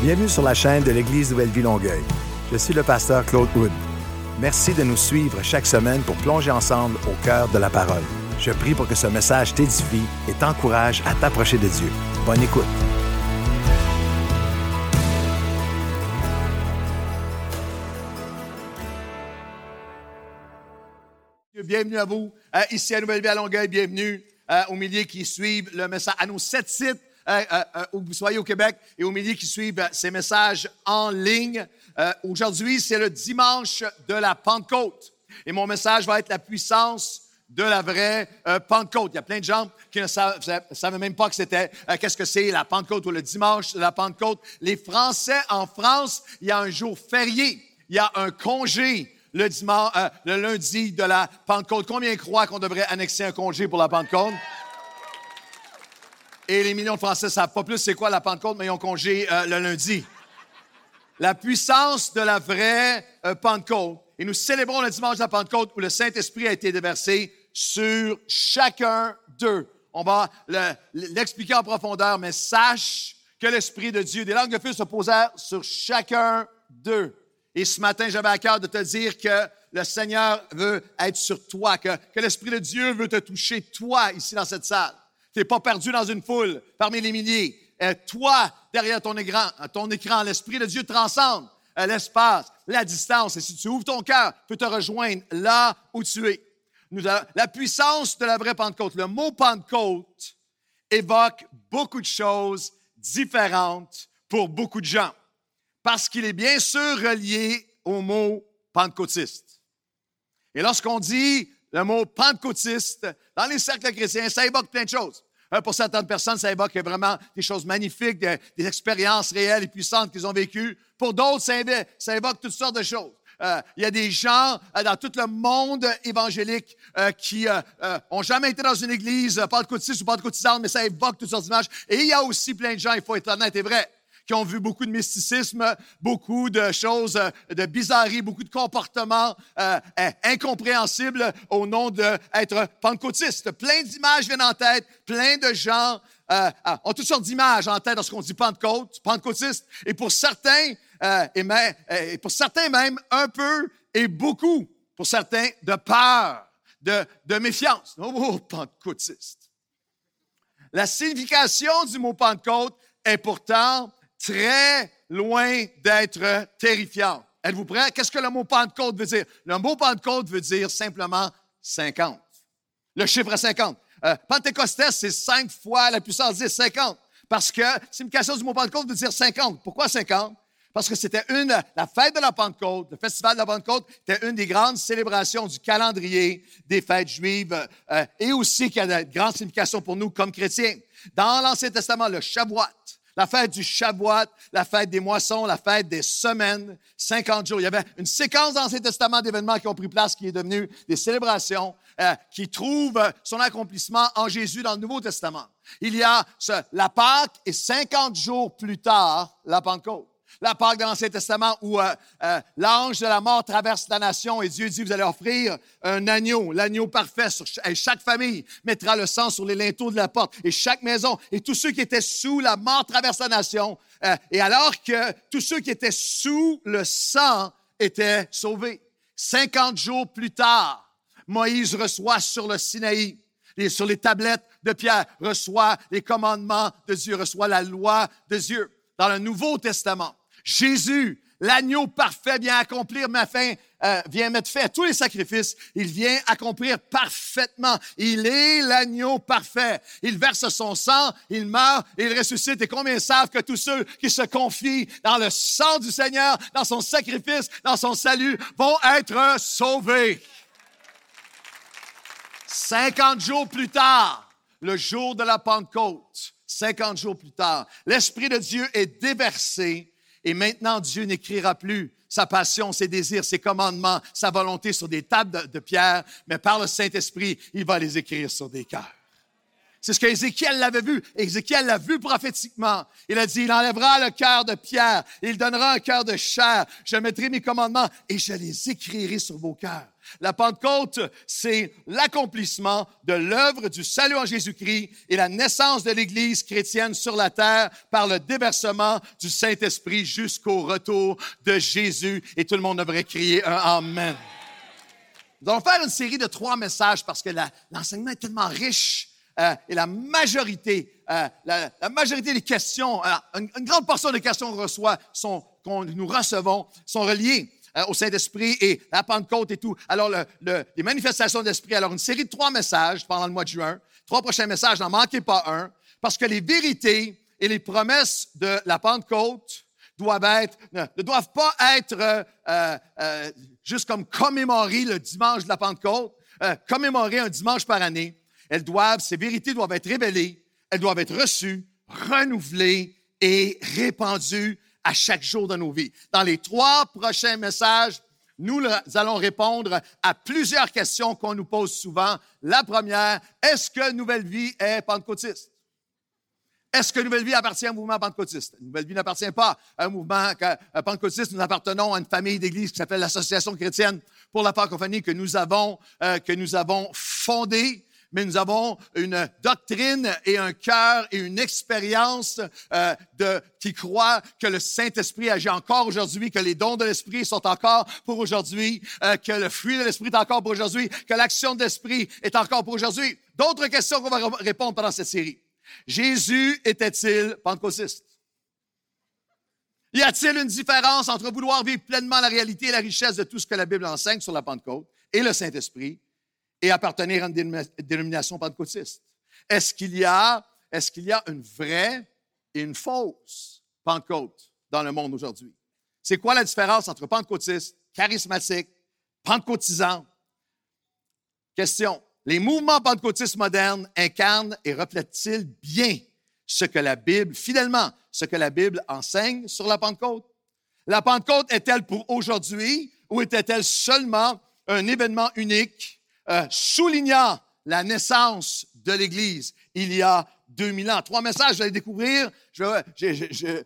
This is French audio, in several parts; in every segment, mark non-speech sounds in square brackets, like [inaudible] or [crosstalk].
Bienvenue sur la chaîne de l'Église Nouvelle-Vie Longueuil. Je suis le pasteur Claude Wood. Merci de nous suivre chaque semaine pour plonger ensemble au cœur de la parole. Je prie pour que ce message t'édifie et t'encourage à t'approcher de Dieu. Bonne écoute. Bienvenue à vous euh, ici à Nouvelle-Vie à Longueuil. Bienvenue euh, aux milliers qui suivent le message, à nos sept sites euh, euh, vous soyez au Québec et aux milliers qui suivent euh, ces messages en ligne. Euh, Aujourd'hui, c'est le dimanche de la Pentecôte. Et mon message va être la puissance de la vraie euh, Pentecôte. Il y a plein de gens qui ne savent, savent même pas que c'était euh, qu'est-ce que c'est la Pentecôte ou le dimanche de la Pentecôte. Les Français en France, il y a un jour férié, il y a un congé le dimanche, euh, le lundi de la Pentecôte. Combien croient qu'on devrait annexer un congé pour la Pentecôte? Et les millions de Français ne savent pas plus c'est quoi la Pentecôte, mais ils ont congé euh, le lundi. La puissance de la vraie euh, Pentecôte. Et nous célébrons le dimanche de la Pentecôte où le Saint-Esprit a été déversé sur chacun d'eux. On va le- l'expliquer en profondeur, mais sache que l'Esprit de Dieu, des langues de feu se posèrent sur chacun d'eux. Et ce matin, j'avais à cœur de te dire que le Seigneur veut être sur toi, que, que l'Esprit de Dieu veut te toucher, toi, ici dans cette salle. Tu n'es pas perdu dans une foule parmi les milliers. Euh, toi, derrière ton écran, ton écran l'Esprit de Dieu transcende euh, l'espace, la distance. Et si tu ouvres ton cœur, peut te rejoindre là où tu es. La puissance de la vraie Pentecôte. Le mot Pentecôte évoque beaucoup de choses différentes pour beaucoup de gens. Parce qu'il est bien sûr relié au mot pentecôtiste. Et lorsqu'on dit le mot pentecôtiste, dans les cercles chrétiens, ça évoque plein de choses. Euh, Pour certaines personnes, ça évoque vraiment des choses magnifiques, des, expériences réelles et puissantes qu'ils ont vécues. Pour d'autres, ça, évoque toutes sortes de choses. Euh, il y a des gens euh, dans tout le monde évangélique euh, qui ont jamais été dans une église euh, pentecôtiste ou pentecôtisante, mais ça évoque toutes sortes d'images. Et il y a aussi plein de gens, il faut être honnête et vrai, qui ont vu beaucoup de mysticisme, beaucoup de choses, euh, de bizarreries, beaucoup de comportements euh, euh, incompréhensibles au nom d'être pentecôtiste. Plein d'images viennent en tête, plein de gens euh, euh, ont toutes sortes d'images en tête lorsqu'on dit Pentecôte, pentecôtiste. Et pour certains, euh, et, même, et pour certains même, un peu et beaucoup, pour certains, de peur, de, de méfiance. Oh, pentecôtiste. La signification du mot Pentecôte est pourtant très loin d'être terrifiante. Êtes-vous prêts? Qu'est-ce que le mot Pentecôte veut dire? Le mot Pentecôte veut dire simplement 50. Le chiffre 50. Euh, Pentecostés, c'est cinq fois la puissance 10, 50. Parce que signification du mot Pentecôte veut dire 50. Pourquoi 50? Parce que c'était une, la fête de la Pentecôte, le festival de la Pentecôte, était une des grandes célébrations du calendrier des fêtes juives euh, et aussi qui a de grandes significations pour nous comme chrétiens. Dans l'Ancien Testament, le Shavuot, la fête du Shavuot, la fête des moissons, la fête des semaines, 50 jours. Il y avait une séquence dans l'Ancien Testament d'événements qui ont pris place, qui est devenue des célébrations, euh, qui trouvent son accomplissement en Jésus dans le Nouveau Testament. Il y a ce, la Pâque et 50 jours plus tard, la Pentecôte. La Pâque de l'Ancien Testament où euh, euh, l'ange de la mort traverse la nation et Dieu dit, vous allez offrir un agneau, l'agneau parfait. Sur et chaque famille mettra le sang sur les linteaux de la porte et chaque maison. Et tous ceux qui étaient sous la mort traversent la nation. Euh, et alors que tous ceux qui étaient sous le sang étaient sauvés. 50 jours plus tard, Moïse reçoit sur le Sinaï et sur les tablettes de pierre, reçoit les commandements de Dieu, reçoit la loi de Dieu. Dans le Nouveau Testament, Jésus, l'agneau parfait, vient accomplir ma fin, euh, vient mettre fin à tous les sacrifices. Il vient accomplir parfaitement. Il est l'agneau parfait. Il verse son sang, il meurt il ressuscite. Et combien savent que tous ceux qui se confient dans le sang du Seigneur, dans son sacrifice, dans son salut, vont être sauvés? 50 jours plus tard, le jour de la Pentecôte, 50 jours plus tard, l'Esprit de Dieu est déversé et maintenant Dieu n'écrira plus sa passion, ses désirs, ses commandements, sa volonté sur des tables de, pierre, mais par le Saint-Esprit, il va les écrire sur des cœurs. C'est ce qu'Ézéchiel l'avait vu. Ézéchiel l'a vu prophétiquement. Il a dit, il enlèvera le cœur de pierre, il donnera un cœur de chair. Je mettrai mes commandements et je les écrirai sur vos cœurs. La Pentecôte, c'est l'accomplissement de l'œuvre du salut en Jésus-Christ et la naissance de l'Église chrétienne sur la terre par le déversement du Saint-Esprit jusqu'au retour de Jésus. Et tout le monde devrait crier un Amen. Nous allons faire une série de trois messages parce que l'enseignement est tellement riche euh, et la majorité, euh, la, majorité des questions, euh, une, grande portion des questions qu'on reçoit, sont, qu'on nous recevons, sont reliées au Saint-Esprit et la Pentecôte et tout. Alors, les manifestations d'Esprit. Alors, une série de trois messages pendant le mois de juin. Trois prochains messages, n'en manquez pas un, parce que les vérités et les promesses de la Pentecôte doivent être, ne, doivent pas être juste comme commémorer le dimanche de la Pentecôte, commémorer un dimanche par année, elles doivent, ces vérités doivent être révélées, elles doivent être reçues, renouvelées et répandues à chaque jour de nos vies. Dans les trois prochains messages, nous allons répondre à plusieurs questions qu'on nous pose souvent. La première, est-ce que Nouvelle Vie est pentecôtiste? Est-ce que Nouvelle Vie appartient un mouvement pentecôtiste? Nouvelle Vie n'appartient pas à un mouvement pentecôtiste. Nous appartenons à une famille d'églises qui s'appelle l'Association chrétienne pour la francophonie que nous avons, euh, que nous avons fondée mais nous avons une doctrine et un cœur et une expérience euh, de, qui croit que le Saint-Esprit agit encore aujourd'hui, que les dons de l'Esprit sont encore pour aujourd'hui, euh, que le fruit de l'Esprit est encore pour aujourd'hui, que l'action de l'Esprit est encore pour aujourd'hui. D'autres questions qu'on va répondre pendant cette série. Jésus était-il pentecôtiste? Y a-t-il une différence entre vouloir vivre pleinement la réalité et la richesse de tout ce que la Bible enseigne sur la Pentecôte et le Saint-Esprit? Et appartenir à une dénomination pentecôtiste? Est-ce qu'il y a, est-ce y a une vraie et une fausse Pentecôte dans le monde aujourd'hui? C'est quoi la différence entre pentecôtiste, charismatique, pentecôtisant? Question. Les mouvements pentecôtistes modernes incarnent et reflètent-ils bien ce que la Bible, fidèlement, ce que la Bible enseigne sur la Pentecôte? La Pentecôte est-elle pour aujourd'hui ou était-elle seulement un événement unique euh, soulignant la naissance de l'Église il y a 2000 ans. Trois messages, vous allez découvrir. Je, je, je,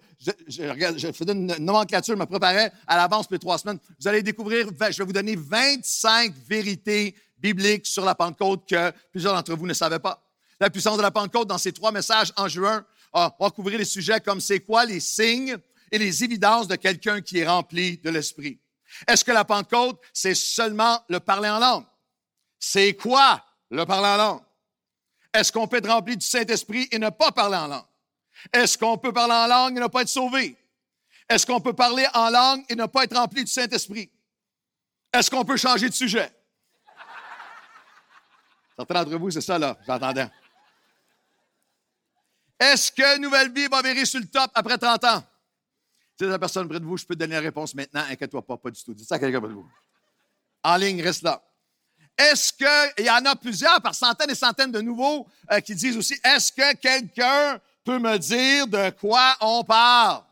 je, faisais une nomenclature, je me préparais à l'avance pour les trois semaines. Vous allez découvrir, je vais vous donner 25 vérités bibliques sur la Pentecôte que plusieurs d'entre vous ne savaient pas. La puissance de la Pentecôte, dans ces trois messages en juin, on va couvrir des sujets comme c'est quoi les signes et les évidences de quelqu'un qui est rempli de l'Esprit. Est-ce que la Pentecôte, c'est seulement le parler en langue? C'est quoi le parler en langue? Est-ce qu'on peut être rempli du Saint-Esprit et ne pas parler en langue? Est-ce qu'on peut parler en langue et ne pas être sauvé? Est-ce qu'on peut parler en langue et ne pas être rempli du Saint-Esprit? Est-ce qu'on peut changer de sujet? Certains d'entre vous, c'est ça, là, j'entendais. Est-ce que Nouvelle Vie va virer sur le top après 30 ans? Si la personne près de vous, je peux donner la réponse maintenant, inquiète-toi pas, pas du tout. Dis ça à quelqu'un près de vous. En ligne, reste là. Est-ce qu'il y en a plusieurs, par centaines et centaines de nouveaux, euh, qui disent aussi, est-ce que quelqu'un peut me dire de quoi on parle?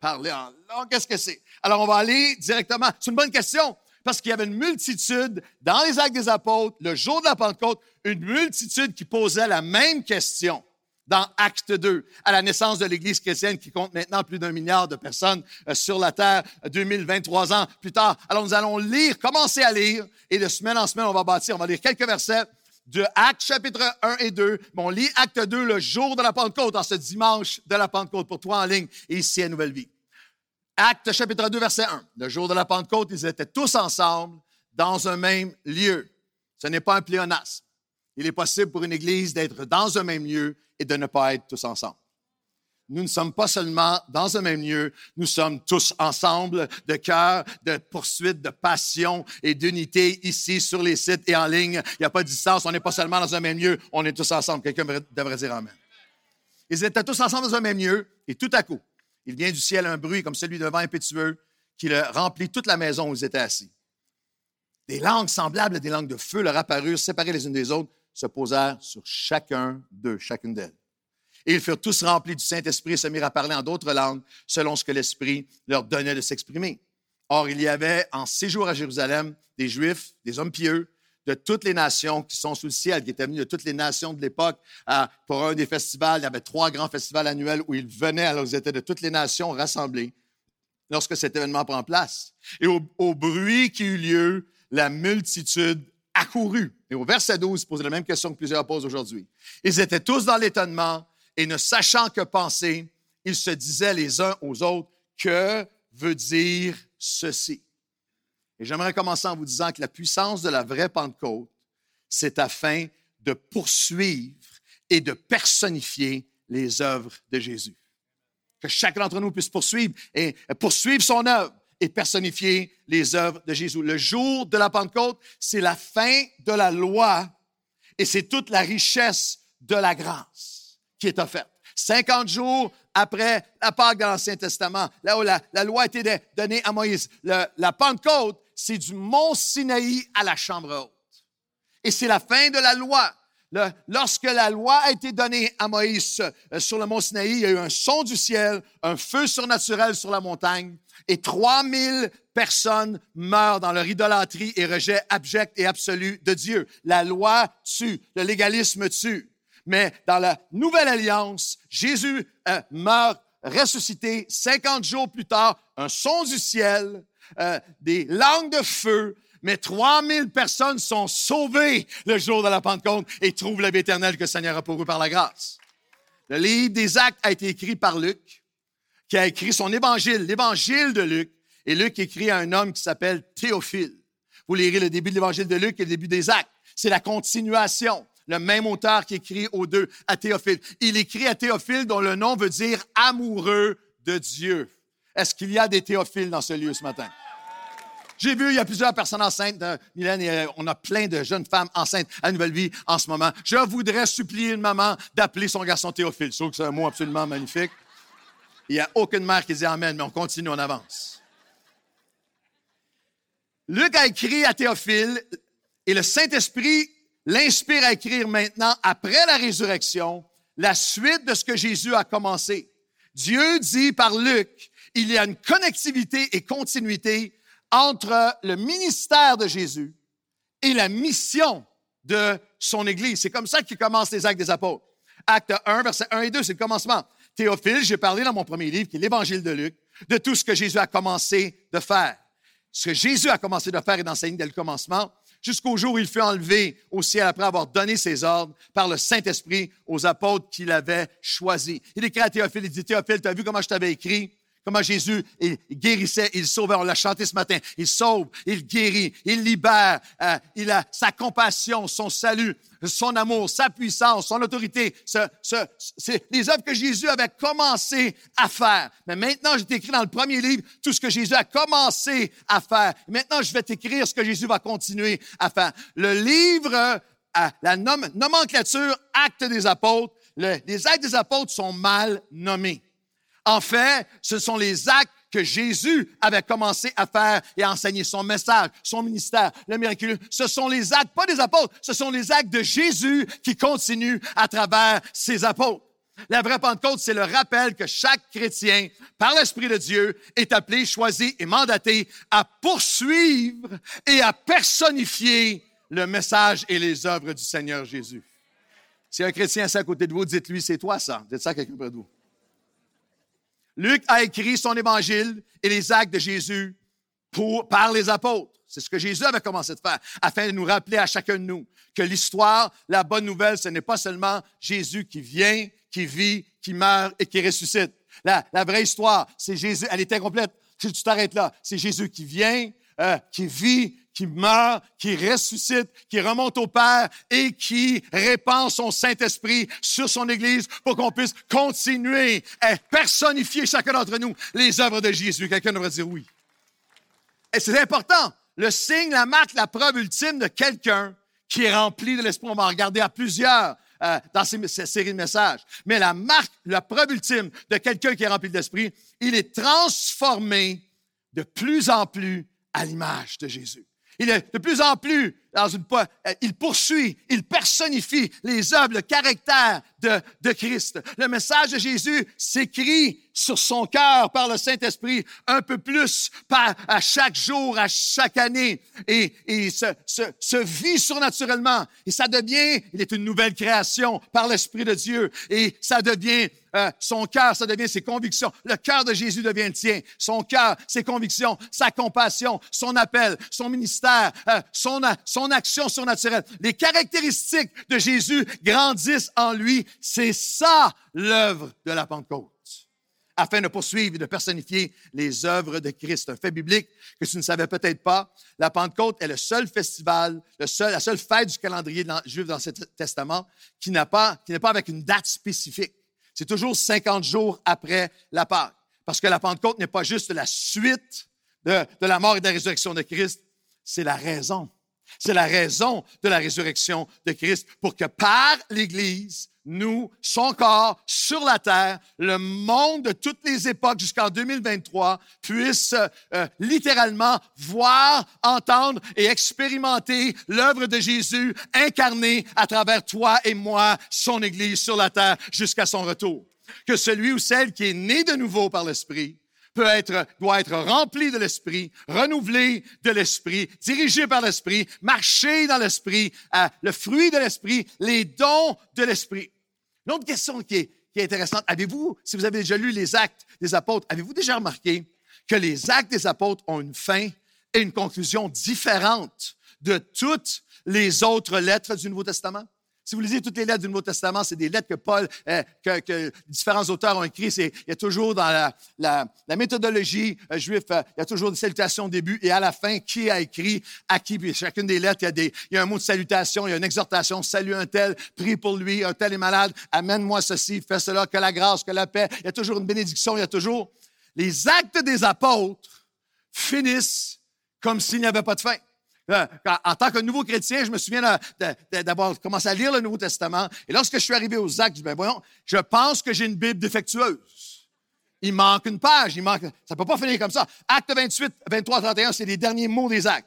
Parler en langue, qu'est-ce que c'est? Alors, on va aller directement. C'est une bonne question, parce qu'il y avait une multitude dans les actes des apôtres, le jour de la Pentecôte, une multitude qui posait la même question dans Acte 2, à la naissance de l'Église chrétienne qui compte maintenant plus d'un milliard de personnes euh, sur la terre, 2023 ans plus tard. Alors nous allons lire, commencer à lire, et de semaine en semaine, on va bâtir, on va lire quelques versets de Actes chapitre 1 et 2. on lit Acte 2 le jour de la Pentecôte, en ce dimanche de la Pentecôte, pour toi en ligne et ici à Nouvelle Vie. Acte chapitre 2, verset 1. Le jour de la Pentecôte, ils étaient tous ensemble dans un même lieu. Ce n'est pas un pléonasme. Il est possible pour une Église d'être dans un même lieu et de ne pas être tous ensemble. Nous ne sommes pas seulement dans un même lieu, nous sommes tous ensemble de cœur, de poursuite, de passion et d'unité ici sur les sites et en ligne. Il n'y a pas de distance, on n'est pas seulement dans un même lieu, on est tous ensemble. Quelqu'un devrait dire Amen. Ils étaient tous ensemble dans un même lieu et tout à coup, il vient du ciel un bruit comme celui d'un vent impétueux qui remplit toute la maison où ils étaient assis. Des langues semblables à des langues de feu leur apparurent, séparées les unes des autres, se posèrent sur chacun d'eux, chacune d'elles. Et ils furent tous remplis du Saint-Esprit et se mirent à parler en d'autres langues selon ce que l'Esprit leur donnait de s'exprimer. Or, il y avait en séjour à Jérusalem des Juifs, des hommes pieux, de toutes les nations qui sont sous le ciel, qui étaient venus de toutes les nations de l'époque pour un des festivals. Il y avait trois grands festivals annuels où ils venaient, alors ils étaient de toutes les nations rassemblées lorsque cet événement prend place. Et au, au bruit qui eut lieu, la multitude Et au verset 12, il pose la même question que plusieurs posent aujourd'hui. Ils étaient tous dans l'étonnement et ne sachant que penser, ils se disaient les uns aux autres, que veut dire ceci? Et j'aimerais commencer en vous disant que la puissance de la vraie Pentecôte, c'est afin de poursuivre et de personnifier les œuvres de Jésus. Que chacun d'entre nous puisse poursuivre et poursuivre son œuvre et personnifier les œuvres de Jésus. Le jour de la Pentecôte, c'est la fin de la loi et c'est toute la richesse de la grâce qui est offerte. 50 jours après la Pâque dans l'Ancien Testament, là où la, loi a été donnée à Moïse. la Pentecôte, c'est du mont Sinaï à la chambre haute. Et c'est la fin de la loi. lorsque la loi a été donnée à Moïse euh, sur le mont Sinaï, il y a eu un son du ciel, un feu surnaturel sur la montagne, et 3000 personnes meurent dans leur idolâtrie et rejet abject et absolu de Dieu. La loi tue, le légalisme tue. Mais dans la nouvelle alliance, Jésus euh, meurt ressuscité 50 jours plus tard, un son du ciel, euh, des langues de feu, mais 3000 personnes sont sauvées le jour de la Pentecôte et trouvent la vie éternelle que le Seigneur a pour eux par la grâce. Le livre des Actes a été écrit par Luc, qui a écrit son évangile, l'évangile de Luc. Et Luc écrit à un homme qui s'appelle Théophile. Vous lirez le début de l'évangile de Luc et le début des Actes. C'est la continuation. Le même auteur qui écrit aux deux, à Théophile. Il écrit à Théophile dont le nom veut dire amoureux de Dieu. Est-ce qu'il y a des théophiles dans ce lieu ce matin? J'ai vu, il y a plusieurs personnes enceintes, euh, Mylène, et euh, on a plein de jeunes femmes enceintes à Nouvelle Vie en ce moment. Je voudrais supplier une maman d'appeler son garçon Théophile. Je trouve que c'est un mot absolument magnifique. Il n'y a aucune mère qui dit Amen, mais on continue, on avance. Luc a écrit à Théophile et le Saint-Esprit l'inspire à écrire maintenant, après la résurrection, la suite de ce que Jésus a commencé. Dieu dit par Luc il y a une connectivité et continuité entre le ministère de Jésus et la mission de son Église. C'est comme ça qu'il commence les actes des apôtres. Acte 1, versets 1 et 2, c'est le commencement. Théophile, j'ai parlé dans mon premier livre, qui est l'Évangile de Luc, de tout ce que Jésus a commencé de faire. Ce que Jésus a commencé de faire et d'enseigner dès le commencement, jusqu'au jour où il fut enlevé au ciel après avoir donné ses ordres par le Saint-Esprit aux apôtres qu'il avait choisis. Il écrit à Théophile, il dit, Théophile, tu as vu comment je t'avais écrit? Comment Jésus il guérissait, il sauvait. On l'a chanté ce matin. Il sauve, il guérit, il libère. Euh, il a sa compassion, son salut, son amour, sa puissance, son autorité. c'est les œuvres que Jésus avait commencé à faire. Mais maintenant, je t'écris dans le premier livre tout ce que Jésus a commencé à faire. Maintenant, je vais t'écrire ce que Jésus va continuer à faire. Le livre, euh, la nomenclature actes des apôtres, les actes des apôtres sont mal nommés. En fait, ce sont les actes que Jésus avait commencé à faire et à enseigner son message, son ministère, le miraculeux. Ce sont les actes, pas des apôtres, ce sont les actes de Jésus qui continuent à travers ses apôtres. La vraie Pentecôte, c'est le rappel que chaque chrétien, par l'Esprit de Dieu, est appelé, choisi et mandaté à poursuivre et à personnifier le message et les œuvres du Seigneur Jésus. Si un chrétien est à côté de vous, dites-lui, c'est toi ça. Dites ça à quelqu'un près de vous. Luc a écrit son évangile et les actes de Jésus par les apôtres. C'est ce que Jésus avait commencé de faire, afin de nous rappeler à chacun de nous que l'histoire, la bonne nouvelle, ce n'est pas seulement Jésus qui vient, qui vit, qui meurt et qui ressuscite. La, la vraie histoire, c'est Jésus, elle est incomplète. Si tu t'arrêtes là, c'est Jésus qui vient, euh, qui vit, qui meurt, qui ressuscite, qui remonte au Père et qui répand son Saint-Esprit sur son Église pour qu'on puisse continuer à personnifier chacun d'entre nous les œuvres de Jésus. Quelqu'un devrait dire oui. Et c'est important. Le signe, la marque, la preuve ultime de quelqu'un qui est rempli de l'Esprit. On va regarder à plusieurs euh, dans ces, ces, séries de messages. Mais la marque, la preuve ultime de quelqu'un qui est rempli de l'Esprit, il est transformé de plus en plus à l'image de Jésus. Il est de plus en plus dans une, euh, il poursuit, il personnifie les œuvres, le caractère de, de Christ. Le message de Jésus s'écrit sur son cœur par le Saint-Esprit un peu plus par, à chaque jour, à chaque année, et, et se, se, vit surnaturellement. Et ça devient, il est une nouvelle création par l'Esprit de Dieu, et ça devient euh, son cœur, ça devient ses convictions. Le cœur de Jésus devient le tien. Son cœur, ses convictions, sa compassion, son appel, son ministère, euh, son action surnaturelle. Les caractéristiques de Jésus grandissent en lui. C'est ça l'œuvre de la Pentecôte afin de poursuivre et de personnifier les œuvres de Christ. Un fait biblique que tu ne savais peut-être pas. La Pentecôte est le seul festival, le seul, la seule fête du calendrier juif dans ce testament qui n'a pas, qui n'est pas avec une date spécifique. C'est toujours 50 jours après la Pâque. Parce que la Pentecôte n'est pas juste la suite de la mort et de la résurrection de Christ, c'est la raison. C'est la raison de la résurrection de Christ pour que par l'Église, nous, son corps sur la terre, le monde de toutes les époques jusqu'en 2023 puisse euh, littéralement voir, entendre et expérimenter l'œuvre de Jésus incarnée à travers toi et moi, son Église sur la terre jusqu'à son retour. Que celui ou celle qui est né de nouveau par l'Esprit doit être rempli de l'Esprit, renouvelé de l'Esprit, dirigé par l'Esprit, marcher dans l'Esprit, euh, le fruit de l'Esprit, les dons de l'Esprit. Une autre question qui est, qui est intéressante, avez-vous, si vous avez déjà lu les actes des apôtres, avez-vous déjà remarqué que les actes des apôtres ont une fin et une conclusion différente de toutes les autres lettres du Nouveau Testament? Si vous lisez toutes les lettres du Nouveau Testament, c'est des lettres que Paul, euh, que, différents auteurs ont écrites. Il y a toujours dans la, méthodologie euh, juive, euh, il y a toujours une salutation au début et à la fin, qui a écrit à qui. Puis chacune des lettres, il y, a il y a un mot de salutation, il y a une exhortation, salut un tel, prie pour lui, un tel est malade, amène-moi ceci, fais cela, que la grâce, que la paix. Il y a toujours une bénédiction, il y a toujours... Les actes des apôtres finissent comme s'il n'y avait pas de fin. Euh, en tant que nouveau chrétien, je me souviens d'avoir commencé à lire le Nouveau Testament. Et lorsque je suis arrivé aux actes, je dis, ben voyons, je pense que j'ai une Bible défectueuse. Il manque une page, il manque. Ça peut pas finir comme ça. Acte 28, 23, 31, c'est les derniers mots des actes.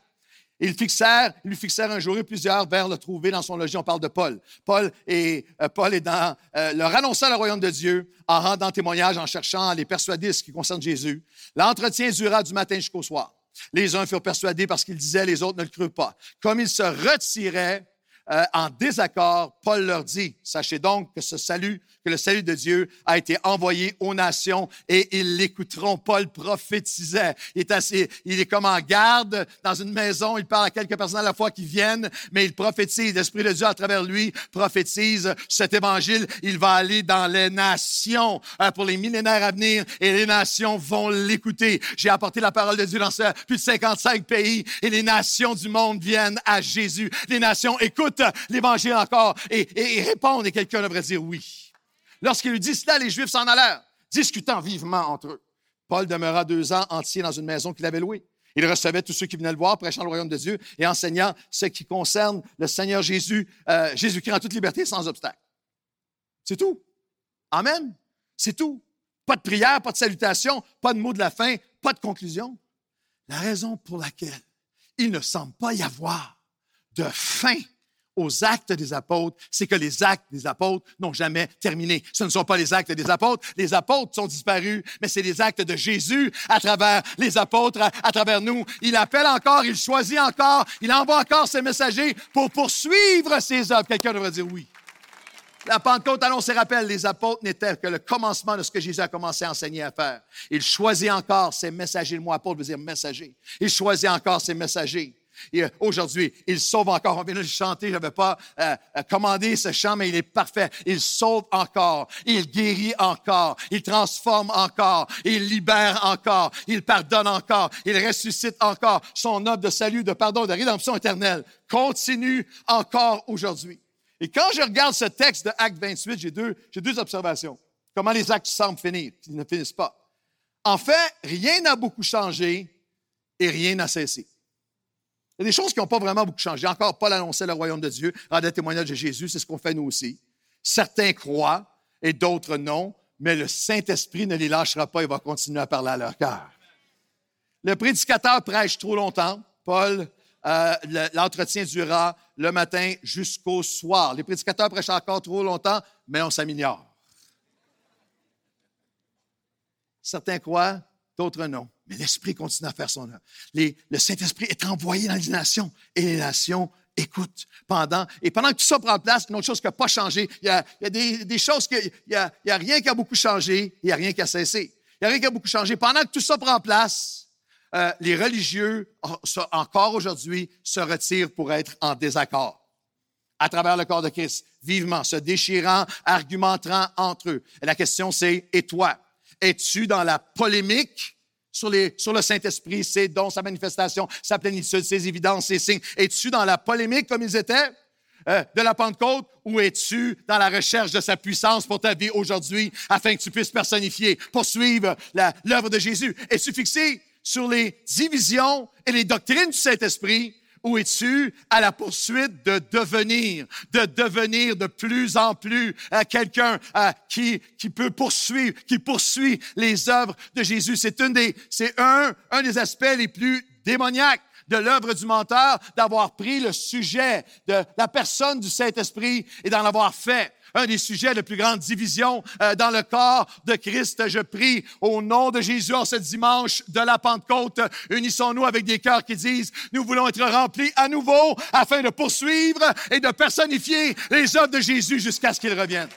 Ils fixèrent, ils lui fixèrent un jour et plusieurs vers le trouver dans son logis. On parle de Paul. Paul est, euh, dans, euh, leur annonçant le royaume de Dieu en rendant témoignage, en cherchant à les persuader ce qui concerne Jésus. L'entretien dura du matin jusqu'au soir. Les uns furent persuadés parce qu'ils disaient, les autres ne le crurent pas. Comme ils se retiraient euh, en désaccord, Paul leur dit, sachez donc que ce salut que le salut de Dieu a été envoyé aux nations et ils l'écouteront. Paul prophétisait. Il est, assez, il est comme en garde dans une maison. Il parle à quelques personnes à la fois qui viennent, mais il prophétise. L'Esprit de Dieu à travers lui prophétise cet évangile. Il va aller dans les nations euh, pour les millénaires à venir et les nations vont l'écouter. J'ai apporté la parole de Dieu dans plus de 55 pays et les nations du monde viennent à Jésus. Les nations écoutent l'évangile encore et, et, et quelqu'un devrait dire oui. Lorsqu'il lui dit cela, les Juifs s'en allèrent, discutant vivement entre eux. Paul demeura deux ans entiers dans une maison qu'il avait louée. Il recevait tous ceux qui venaient le voir, prêchant le royaume de Dieu et enseignant ce qui concerne le Seigneur Jésus, euh, Jésus-Christ en toute liberté, sans obstacle. C'est tout. Amen. C'est tout. Pas de prière, pas de salutation, pas de mot de la fin, pas de conclusion. La raison pour laquelle il ne semble pas y avoir de fin aux actes des apôtres, c'est que les actes des apôtres n'ont jamais terminé. Ce ne sont pas les actes des apôtres. Les apôtres sont disparus, mais c'est les actes de Jésus à travers les apôtres, à, travers nous. Il appelle encore, il choisit encore, il envoie encore ses messagers pour poursuivre ses œuvres. Quelqu'un devrait dire oui. La Pentecôte annonce et rappelle, les apôtres n'étaient que le commencement de ce que Jésus a commencé à enseigner à faire. Il choisit encore ses messagers. Le mot apôtre veut dire messager. Il choisit encore ses messagers. Euh, aujourd'hui, il sauve encore. On vient de chanter. Je n'avais pas euh, euh, commandé ce chant, mais il est parfait. Il sauve encore. Il guérit encore. Il transforme encore. Il libère encore. Il pardonne encore. Il ressuscite encore. Son œuvre de salut, de pardon, de rédemption éternelle continue encore aujourd'hui. Et quand je regarde ce texte de Acte 28, j'ai deux, j'ai deux observations. Comment les actes semblent finir, ils ne finissent pas. En fait, rien n'a beaucoup changé et rien n'a cessé. Il y a des choses qui n'ont pas vraiment beaucoup changé. Encore Paul annonçait le royaume de Dieu, rendait témoignage de Jésus, c'est ce qu'on fait nous aussi. Certains croient et d'autres non, mais le Saint-Esprit ne les lâchera pas, il va continuer à parler à leur cœur. Le prédicateur prêche trop longtemps. Paul euh, l'entretien durera le matin jusqu'au soir. Les prédicateurs prêchent encore trop longtemps, mais on s'améliore. Certains croient, d'autres non. Mais l'Esprit continue à faire son œuvre. le Saint-Esprit est envoyé dans les nations et les nations écoutent pendant. Et pendant que tout ça prend place, une autre chose qui n'a pas changé, il y a, des, choses qu'il n'y a, rien qui a beaucoup changé, il n'y a rien qui a cessé. Il n'y a rien qui a beaucoup changé. Pendant que tout ça prend place, euh, les religieux, encore aujourd'hui, se retirent pour être en désaccord à travers le corps de Christ, vivement, se déchirant, argumentant entre eux. Et la question c'est, et toi, es-tu dans la polémique sur, le Saint-Esprit, ses dons, sa manifestation, sa plénitude, ses évidences, ses signes? Es-tu dans la polémique comme ils étaient? Euh, de la Pentecôte ou es-tu dans la recherche de sa puissance pour ta vie aujourd'hui afin que tu puisses personnifier, poursuivre l'œuvre de Jésus? Es-tu fixé sur les divisions et les doctrines du Saint-Esprit ou es-tu à la poursuite de devenir, de devenir de plus en plus euh, quelqu'un euh, qui, qui peut poursuivre, qui poursuit les œuvres de Jésus? C'est une des, c'est un, un des aspects les plus démoniaques de l'œuvre du menteur, d'avoir pris le sujet de la personne du Saint-Esprit et d'en avoir fait un des sujets de plus grande division euh, dans le corps de Christ. Je prie au nom de Jésus en ce dimanche de la Pentecôte. Unissons-nous avec des cœurs qui disent, nous voulons être remplis à nouveau afin de poursuivre et de personnifier les œuvres de Jésus jusqu'à ce qu'il revienne.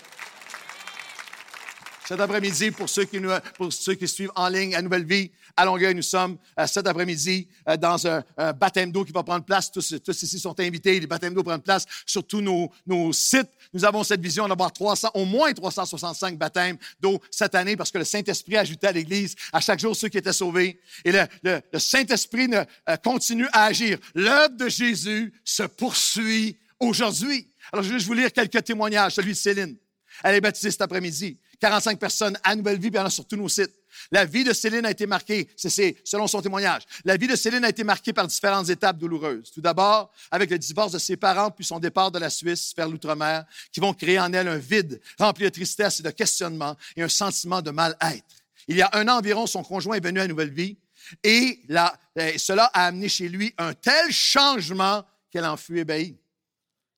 Cet après-midi, pour ceux qui nous, pour ceux qui suivent en ligne à Nouvelle Vie, à Longueuil, nous sommes euh, cet après-midi euh, dans un, baptême d'eau qui va prendre place. Tous, tous, ici sont invités. Les baptêmes d'eau prennent place sur tous nos, sites. Nous avons cette vision d'avoir 300, au moins 365 baptêmes d'eau cette année parce que le Saint-Esprit a ajouté à l'Église à chaque jour ceux qui étaient sauvés. Et le, Saint-Esprit euh, continue à agir. L'œuvre de Jésus se poursuit aujourd'hui. Alors, je vais vous lire quelques témoignages. Celui de Céline. Elle est baptisée cet après-midi. 45 personnes à Nouvelle Vie, puis il y en a sur tous nos sites. La vie de Céline a été marquée, c'est selon son témoignage, la vie de Céline a été marquée par différentes étapes douloureuses. Tout d'abord, avec le divorce de ses parents, puis son départ de la Suisse vers l'outre-mer, qui vont créer en elle un vide rempli de tristesse et de questionnement et un sentiment de mal-être. Il y a un an environ, son conjoint est venu à Nouvelle Vie et cela a amené chez lui un tel changement qu'elle en fut ébahie.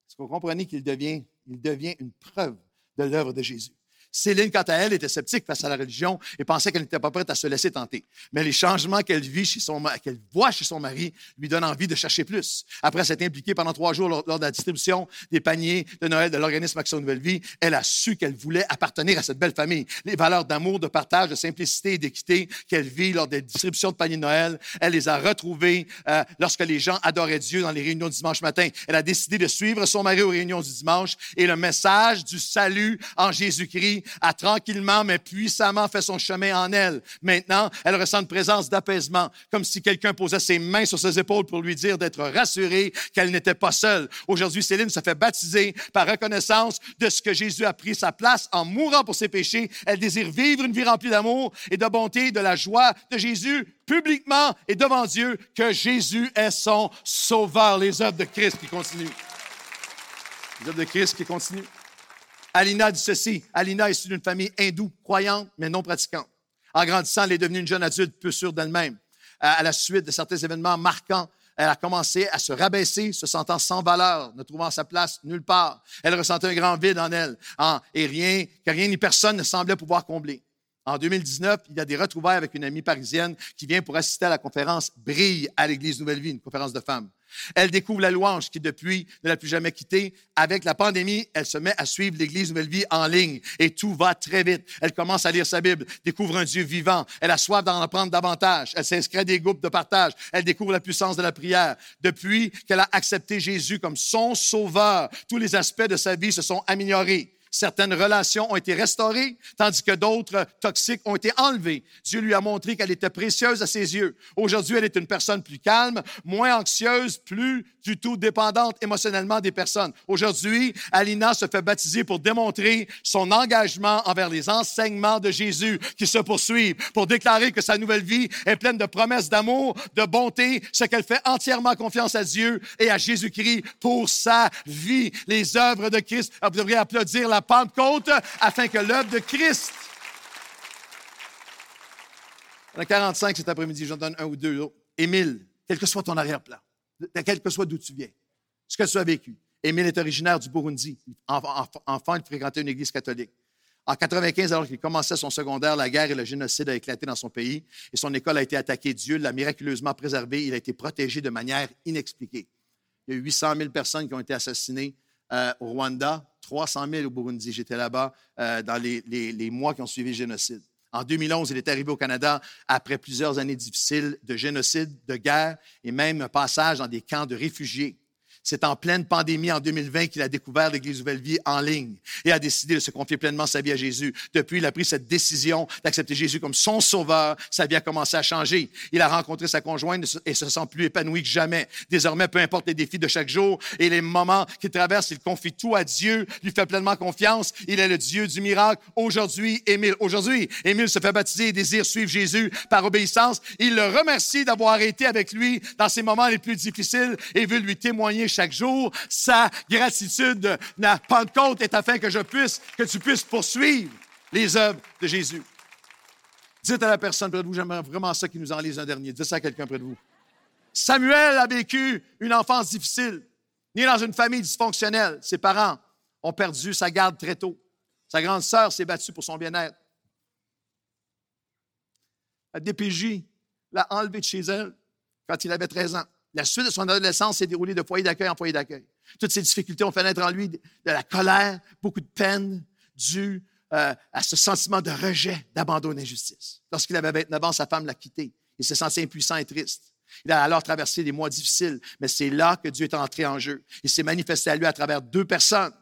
Est-ce que vous comprenez qu'il devient, il devient une preuve de l'œuvre de Jésus? Céline, quant à elle, était sceptique face à la religion et pensait qu'elle n'était pas prête à se laisser tenter. Mais les changements qu'elle vit chez son, qu'elle voit chez son mari lui donnent envie de chercher plus. Après s'être impliquée pendant trois jours lors, de la distribution des paniers de Noël de l'organisme Action Nouvelle Vie, elle a su qu'elle voulait appartenir à cette belle famille. Les valeurs d'amour, de partage, de simplicité et d'équité qu'elle vit lors des distributions de paniers de Noël, elle les a retrouvées euh, lorsque les gens adoraient Dieu dans les réunions du dimanche matin. Elle a décidé de suivre son mari aux réunions du dimanche et le message du salut en Jésus-Christ a tranquillement mais puissamment fait son chemin en elle. Maintenant, elle ressent une présence d'apaisement, comme si quelqu'un posait ses mains sur ses épaules pour lui dire d'être rassurée qu'elle n'était pas seule. Aujourd'hui, Céline se fait baptiser par reconnaissance de ce que Jésus a pris sa place en mourant pour ses péchés. Elle désire vivre une vie remplie d'amour et de bonté, de la joie de Jésus publiquement et devant Dieu que Jésus est son sauveur. Les œuvres de Christ qui continuent. Les œuvres de Christ qui continuent. Alina dit ceci. Alina est issue d'une famille hindoue, croyante, mais non pratiquante. En grandissant, elle est devenue une jeune adulte peu sûre d'elle-même. À la suite de certains événements marquants, elle a commencé à se rabaisser, se sentant sans valeur, ne trouvant sa place nulle part. Elle ressentait un grand vide en elle, et rien, que rien ni personne ne semblait pouvoir combler. En 2019, il y a des retrouvailles avec une amie parisienne qui vient pour assister à la conférence Brille à l'Église Nouvelle Vie, une conférence de femmes. Elle découvre la louange qui, depuis, ne l'a plus jamais quittée. Avec la pandémie, elle se met à suivre l'Église Nouvelle Vie en ligne et tout va très vite. Elle commence à lire sa Bible, découvre un Dieu vivant. Elle a soif d'en apprendre davantage. Elle s'inscrit à des groupes de partage. Elle découvre la puissance de la prière. Depuis qu'elle a accepté Jésus comme son sauveur, tous les aspects de sa vie se sont améliorés. Certaines relations ont été restaurées, tandis que d'autres toxiques ont été enlevées. Dieu lui a montré qu'elle était précieuse à ses yeux. Aujourd'hui, elle est une personne plus calme, moins anxieuse, plus du tout dépendante émotionnellement des personnes. Aujourd'hui, Alina se fait baptiser pour démontrer son engagement envers les enseignements de Jésus qui se poursuivent, pour déclarer que sa nouvelle vie est pleine de promesses d'amour, de bonté, ce qu'elle fait entièrement confiance à Dieu et à Jésus-Christ pour sa vie. Les œuvres de Christ, vous devriez applaudir la Pentecôte afin que l'œuvre de Christ. On a 45 cet après-midi, j'en donne un ou deux. Émile, quel que soit ton arrière-plan, quel que soit d'où tu viens, ce que tu as vécu. Émile est originaire du Burundi. Enfant, il fréquentait une église catholique. En 95, alors qu'il commençait son secondaire, la guerre et le génocide a éclaté dans son pays et son école a été attaquée. Dieu l'a miraculeusement préservé. Il a été protégé de manière inexpliquée. Il y a eu 800 000 personnes qui ont été assassinées euh, au Rwanda, 300 000 au Burundi. J'étais là-bas euh, dans les, les mois qui ont suivi le génocide. En 2011, il est arrivé au Canada après plusieurs années difficiles de génocide, de guerre et même un passage dans des camps de réfugiés. C'est en pleine pandémie en 2020 qu'il a découvert l'Église Nouvelle Vie en ligne et a décidé de se confier pleinement sa vie à Jésus. Depuis, il a pris cette décision d'accepter Jésus comme son sauveur. Sa vie a commencé à changer. Il a rencontré sa conjointe et se sent plus épanoui que jamais. Désormais, peu importe les défis de chaque jour et les moments qu'il traverse, il confie tout à Dieu, lui fait pleinement confiance. Il est le Dieu du miracle. Aujourd'hui, Émile, aujourd'hui, Émile se fait baptiser et désire suivre Jésus par obéissance. Il le remercie d'avoir été avec lui dans ses moments les plus difficiles et veut lui témoigner chaque jour. Sa gratitude, la Pentecôte est afin que je puisse, que tu puisses poursuivre les œuvres de Jésus. Dites à la personne près de vous, j'aimerais vraiment ça qui nous en lise un dernier. Dites ça à quelqu'un près de vous. Samuel a vécu une enfance difficile, né dans une famille dysfonctionnelle. Ses parents ont perdu sa garde très tôt. Sa grande sœur s'est battue pour son bien-être. La DPJ l'a enlevé de chez elle quand il avait 13 ans. La suite de son adolescence s'est déroulée de foyer d'accueil en foyer d'accueil. Toutes ces difficultés ont fait naître en lui de la colère, beaucoup de peine due euh, à ce sentiment de rejet, d'abandon d'injustice. Lorsqu'il avait 29 ans, sa femme l'a quitté. Il s'est senti impuissant et triste. Il a alors traversé des mois difficiles, mais c'est là que Dieu est entré en jeu. Il s'est manifesté à lui à travers deux personnes.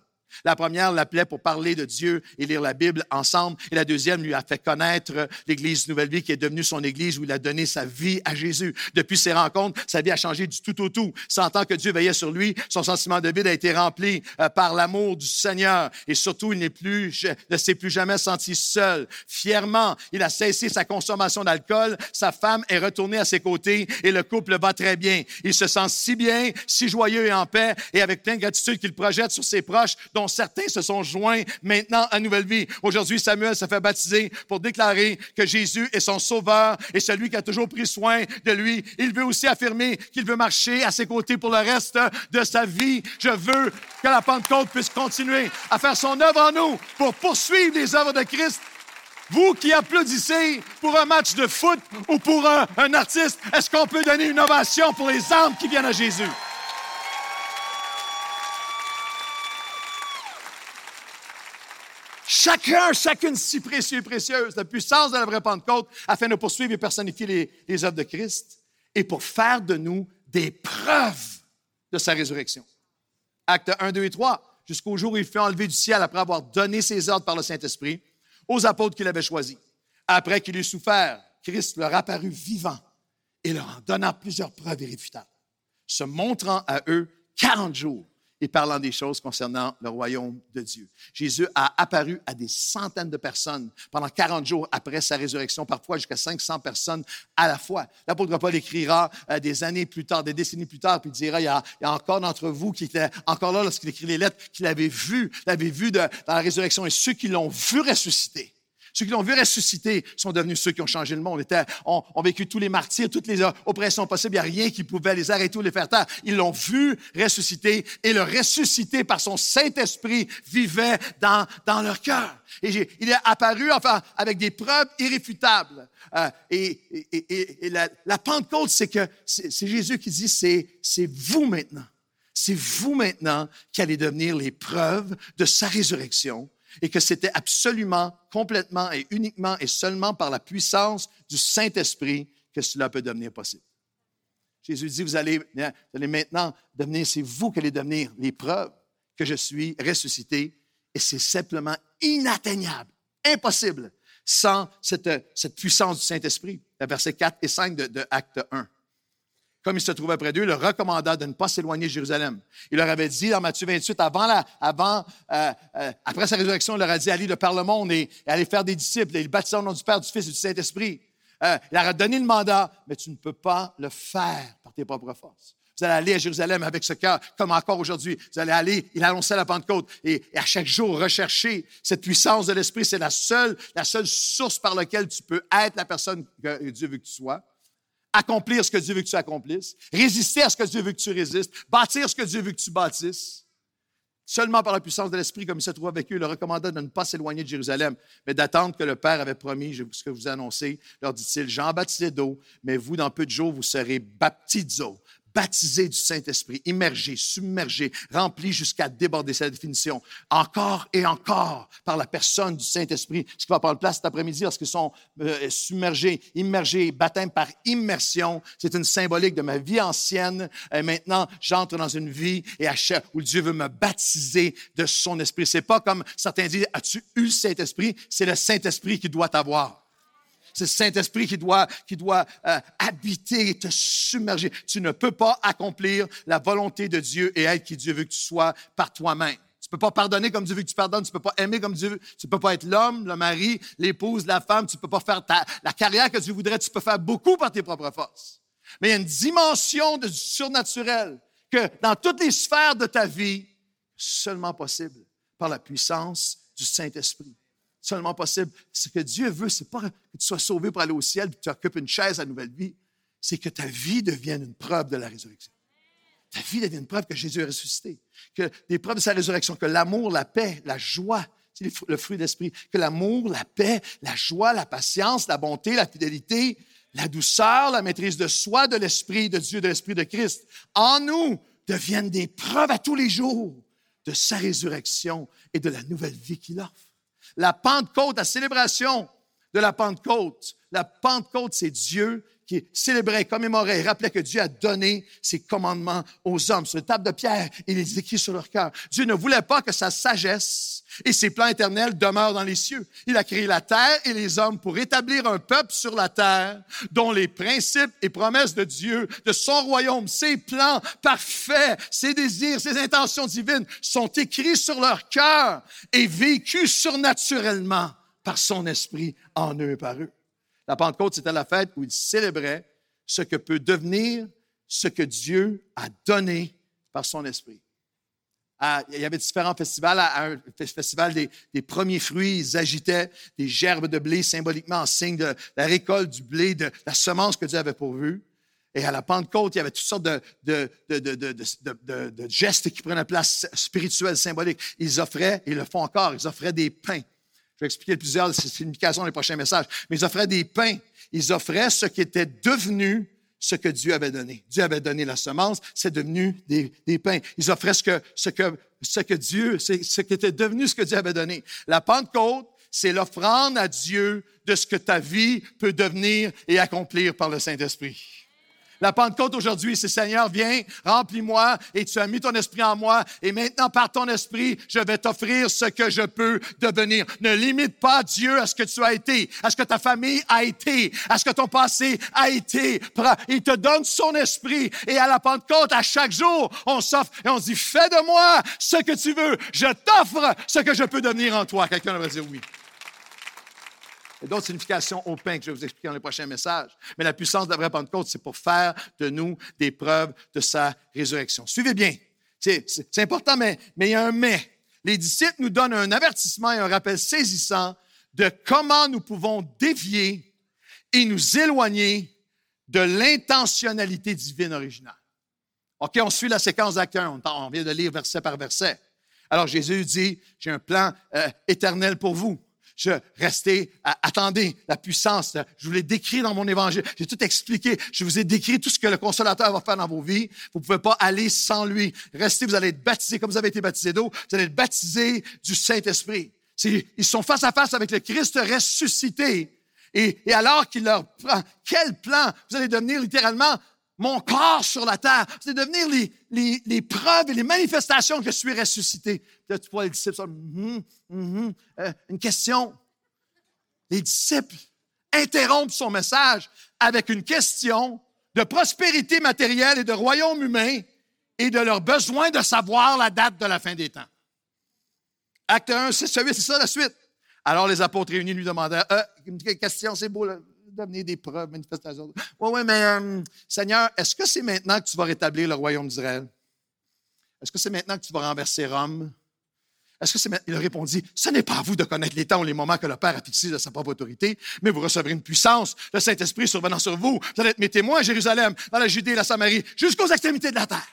La première l'appelait pour parler de Dieu et lire la Bible ensemble. Et la deuxième lui a fait connaître l'Église Nouvelle Vie qui est devenue son Église où il a donné sa vie à Jésus. Depuis ces rencontres, sa vie a changé du tout au tout. Sentant que Dieu veillait sur lui, son sentiment de vide a été rempli euh, par l'amour du Seigneur. Et surtout, il n'est plus, ne s'est plus jamais senti seul. Fièrement, il a cessé sa consommation d'alcool. Sa femme est retournée à ses côtés et le couple va très bien. Il se sent si bien, si joyeux et en paix et avec plein de gratitude qu'il projette sur ses proches dont certains se sont joints maintenant à Nouvelle Vie. Aujourd'hui, Samuel se fait baptiser pour déclarer que Jésus est son sauveur et celui qui a toujours pris soin de lui. Il veut aussi affirmer qu'il veut marcher à ses côtés pour le reste de sa vie. Je veux que la Pentecôte puisse continuer à faire son œuvre en nous pour poursuivre les œuvres de Christ vous qui applaudissez pour un match de foot ou pour un, artiste, est-ce qu'on peut donner une ovation pour les âmes qui viennent à Jésus? Chacun, chacune si précieux et précieuse, la puissance de la vraie Pentecôte, afin de poursuivre et personnifier les, œuvres de Christ et pour faire de nous des preuves de sa résurrection. Acte 1, 2 et 3, jusqu'au jour où il fut enlevé du ciel après avoir donné ses ordres par le Saint-Esprit aux apôtres qu'il avait choisis. Après qu'il eut souffert, Christ leur apparut vivant et leur en donnant plusieurs preuves irréfutables, se montrant à eux 40 jours et parlant des choses concernant le royaume de Dieu. Jésus a apparu à des centaines de personnes pendant 40 jours après sa résurrection, parfois jusqu'à 500 personnes à la fois. L'apôtre Paul écrira euh, des années plus tard, des décennies plus tard, puis il dira, il y a, encore d'entre vous qui étaient encore là lorsqu'il écrit les lettres, qui l'avaient vu, l'avaient vu dans la résurrection, et ceux qui l'ont vu ressusciter ceux qui l'ont vu ressusciter sont devenus ceux qui ont changé le monde. On ont, vécu tous les martyrs, toutes les oppressions possibles. Il n'y a rien qui pouvait les arrêter ou les faire taire. Ils l'ont vu ressusciter et le ressusciter par son Saint-Esprit vivait dans, dans leur cœur. Et il est apparu enfin avec des preuves irréfutables. Euh, et, et, et, la, la Pentecôte, c'est que c'est Jésus qui dit, c'est vous maintenant. C'est vous maintenant qui allez devenir les preuves de sa résurrection et que c'était absolument, complètement et uniquement et seulement par la puissance du Saint-Esprit que cela peut devenir possible. Jésus dit, vous allez, allez maintenant devenir, c'est vous qui allez devenir les preuves que je suis ressuscité et c'est simplement inatteignable, impossible sans cette, cette puissance du Saint-Esprit. Versets 4 et 5 de, de Acte 1 comme il se trouvait près d'eux, le recommanda de ne pas s'éloigner de Jérusalem. Il leur avait dit dans Matthieu 28, avant la, avant, euh, euh, après sa résurrection, il leur a dit, allez de par le monde et, allez faire des disciples et ils baptisent au nom du Père, du Fils et du Saint-Esprit. Euh, il leur a donné le mandat, mais tu ne peux pas le faire par tes propres forces. Vous allez aller à Jérusalem avec ce cœur, comme encore aujourd'hui. Vous allez aller, il a annoncé la Pentecôte, et, et, à chaque jour rechercher cette puissance de l'Esprit. C'est la seule, la seule source par laquelle tu peux être la personne que Dieu veut que tu sois accomplir ce que Dieu veut que tu accomplisses, résister à ce que Dieu veut que tu résistes, bâtir ce que Dieu veut que tu bâtisses. Seulement par la puissance de l'Esprit, comme il se trouve avec eux, il leur recommanda de ne pas s'éloigner de Jérusalem, mais d'attendre que le Père avait promis, ce que vous annoncez, leur dit-il, Jean baptisé d'eau, mais vous, dans peu de jours, vous serez baptisés baptisé du Saint-Esprit, immergé, submergé, rempli jusqu'à déborder sa définition, encore et encore par la personne du Saint-Esprit, ce qui va prendre place cet après-midi lorsqu'ils sont euh, submergés, immergés, baptême par immersion. C'est une symbolique de ma vie ancienne. Et maintenant, j'entre dans une vie et où Dieu veut me baptiser de son Esprit. C'est pas comme certains disent, as-tu eu le Saint-Esprit? C'est le Saint-Esprit qui doit t'avoir. C'est le Saint-Esprit qui doit, qui doit euh, habiter et te submerger. Tu ne peux pas accomplir la volonté de Dieu et être qui Dieu veut que tu sois par toi-même. Tu peux pas pardonner comme Dieu veut que tu pardonnes. Tu peux pas aimer comme Dieu veut. Tu peux pas être l'homme, le mari, l'épouse, la femme. Tu peux pas faire la carrière que Dieu voudrait. Tu peux faire beaucoup par tes propres forces. Mais il y a une dimension de surnaturel que dans toutes les sphères de ta vie, seulement possible par la puissance du Saint-Esprit seulement possible. Ce que Dieu veut, c'est pas que tu sois sauvé pour aller au ciel, que tu occupes une chaise à la nouvelle vie. C'est que ta vie devienne une preuve de la résurrection. Ta vie devienne une preuve que Jésus est ressuscité. Que des preuves de sa résurrection, que l'amour, la paix, la joie, c'est le fruit d'esprit, que l'amour, la paix, la joie, la patience, la bonté, la fidélité, la douceur, la maîtrise de soi, de l'esprit de Dieu, de l'esprit de Christ, en nous deviennent des preuves à tous les jours de sa résurrection et de la nouvelle vie qu'il offre. La Pentecôte, la célébration de la Pentecôte. La Pentecôte, c'est Dieu qui célébrait, commémorait, rappelait que Dieu a donné ses commandements aux hommes. Sur la table de pierre, il les écrit sur leur cœur. Dieu ne voulait pas que sa sagesse et ses plans éternels demeurent dans les cieux. Il a créé la terre et les hommes pour établir un peuple sur la terre dont les principes et promesses de Dieu, de son royaume, ses plans parfaits, ses désirs, ses intentions divines sont écrits sur leur cœur et vécus surnaturellement par son esprit en eux et par eux. La Pentecôte, c'était la fête où ils célébraient ce que peut devenir ce que Dieu a donné par son esprit. il y avait différents festivals. À un festival des, premiers fruits, ils agitaient des gerbes de blé symboliquement en signe de la récolte du blé, de la semence que Dieu avait pourvue. Et à la Pentecôte, il y avait toutes sortes de, gestes qui prenaient place spirituelle, symbolique. Ils offraient, et ils le font encore, ils offraient des pains. Je vais expliquer plusieurs significations dans les prochains messages. Mais ils offraient des pains. Ils offraient ce qui était devenu ce que Dieu avait donné. Dieu avait donné la semence, c'est devenu des, pains. Ils offraient ce que, ce que, ce que Dieu, c'est ce qui était devenu ce que Dieu avait donné. La Pentecôte, c'est l'offrande à Dieu de ce que ta vie peut devenir et accomplir par le Saint-Esprit. La Pentecôte aujourd'hui, c'est Seigneur, viens, remplis-moi et tu as mis ton esprit en moi et maintenant par ton esprit, je vais t'offrir ce que je peux devenir. Ne limite pas Dieu à ce que tu as été, à ce que ta famille a été, à ce que ton passé a été. Il te donne son esprit et à la Pentecôte, à chaque jour, on s'offre et on dit, fais de moi ce que tu veux. Je t'offre ce que je peux devenir en toi. Quelqu'un va dire oui d'autres significations au pain que je vais vous expliquer dans les prochains messages. Mais la puissance de la vraie Pentecôte, c'est pour faire de nous des preuves de sa résurrection. Suivez bien. C'est important, mais, il y a un mais. Les disciples nous donnent un avertissement et un rappel saisissant de comment nous pouvons dévier et nous éloigner de l'intentionnalité divine originale. OK, on suit la séquence d'acte On, vient de lire verset par verset. Alors Jésus dit, j'ai un plan euh, éternel pour vous je restais, attendez, la puissance. Je vous l'ai décrit dans mon évangile. J'ai tout expliqué. Je vous ai décrit tout ce que le consolateur va faire dans vos vies. Vous pouvez pas aller sans lui. Restez, vous allez être baptisés comme vous avez été baptisés d'eau. Vous allez être baptisés du Saint-Esprit. Ils sont face à face avec le Christ ressuscité. Et, alors qu'il leur prend, quel plan? Vous allez devenir littéralement mon corps sur la terre. C'est devenir les, les, les, preuves et les manifestations que je suis ressuscité. Là, tu vois les disciples, mm-hmm, mm-hmm. Euh, une question. Les disciples interrompent son message avec une question de prospérité matérielle et de royaume humain et de leur besoin de savoir la date de la fin des temps. Acte 1, 6, 8, c'est ça la suite. Alors les apôtres réunis lui demandèrent, euh, une question, c'est beau, là d'amener des preuves, manifestations. Oui, oui, mais euh, Seigneur, est-ce que c'est maintenant que tu vas rétablir le royaume d'Israël? Est-ce que c'est maintenant que tu vas renverser Rome? Est-ce que c'est Il a répondu, ce n'est pas à vous de connaître les temps ou les moments que le Père a fixés de sa propre autorité, mais vous recevrez une puissance, le Saint-Esprit survenant sur vous. Vous allez être mes témoins à Jérusalem, dans la Judée la Samarie, jusqu'aux extrémités de la terre.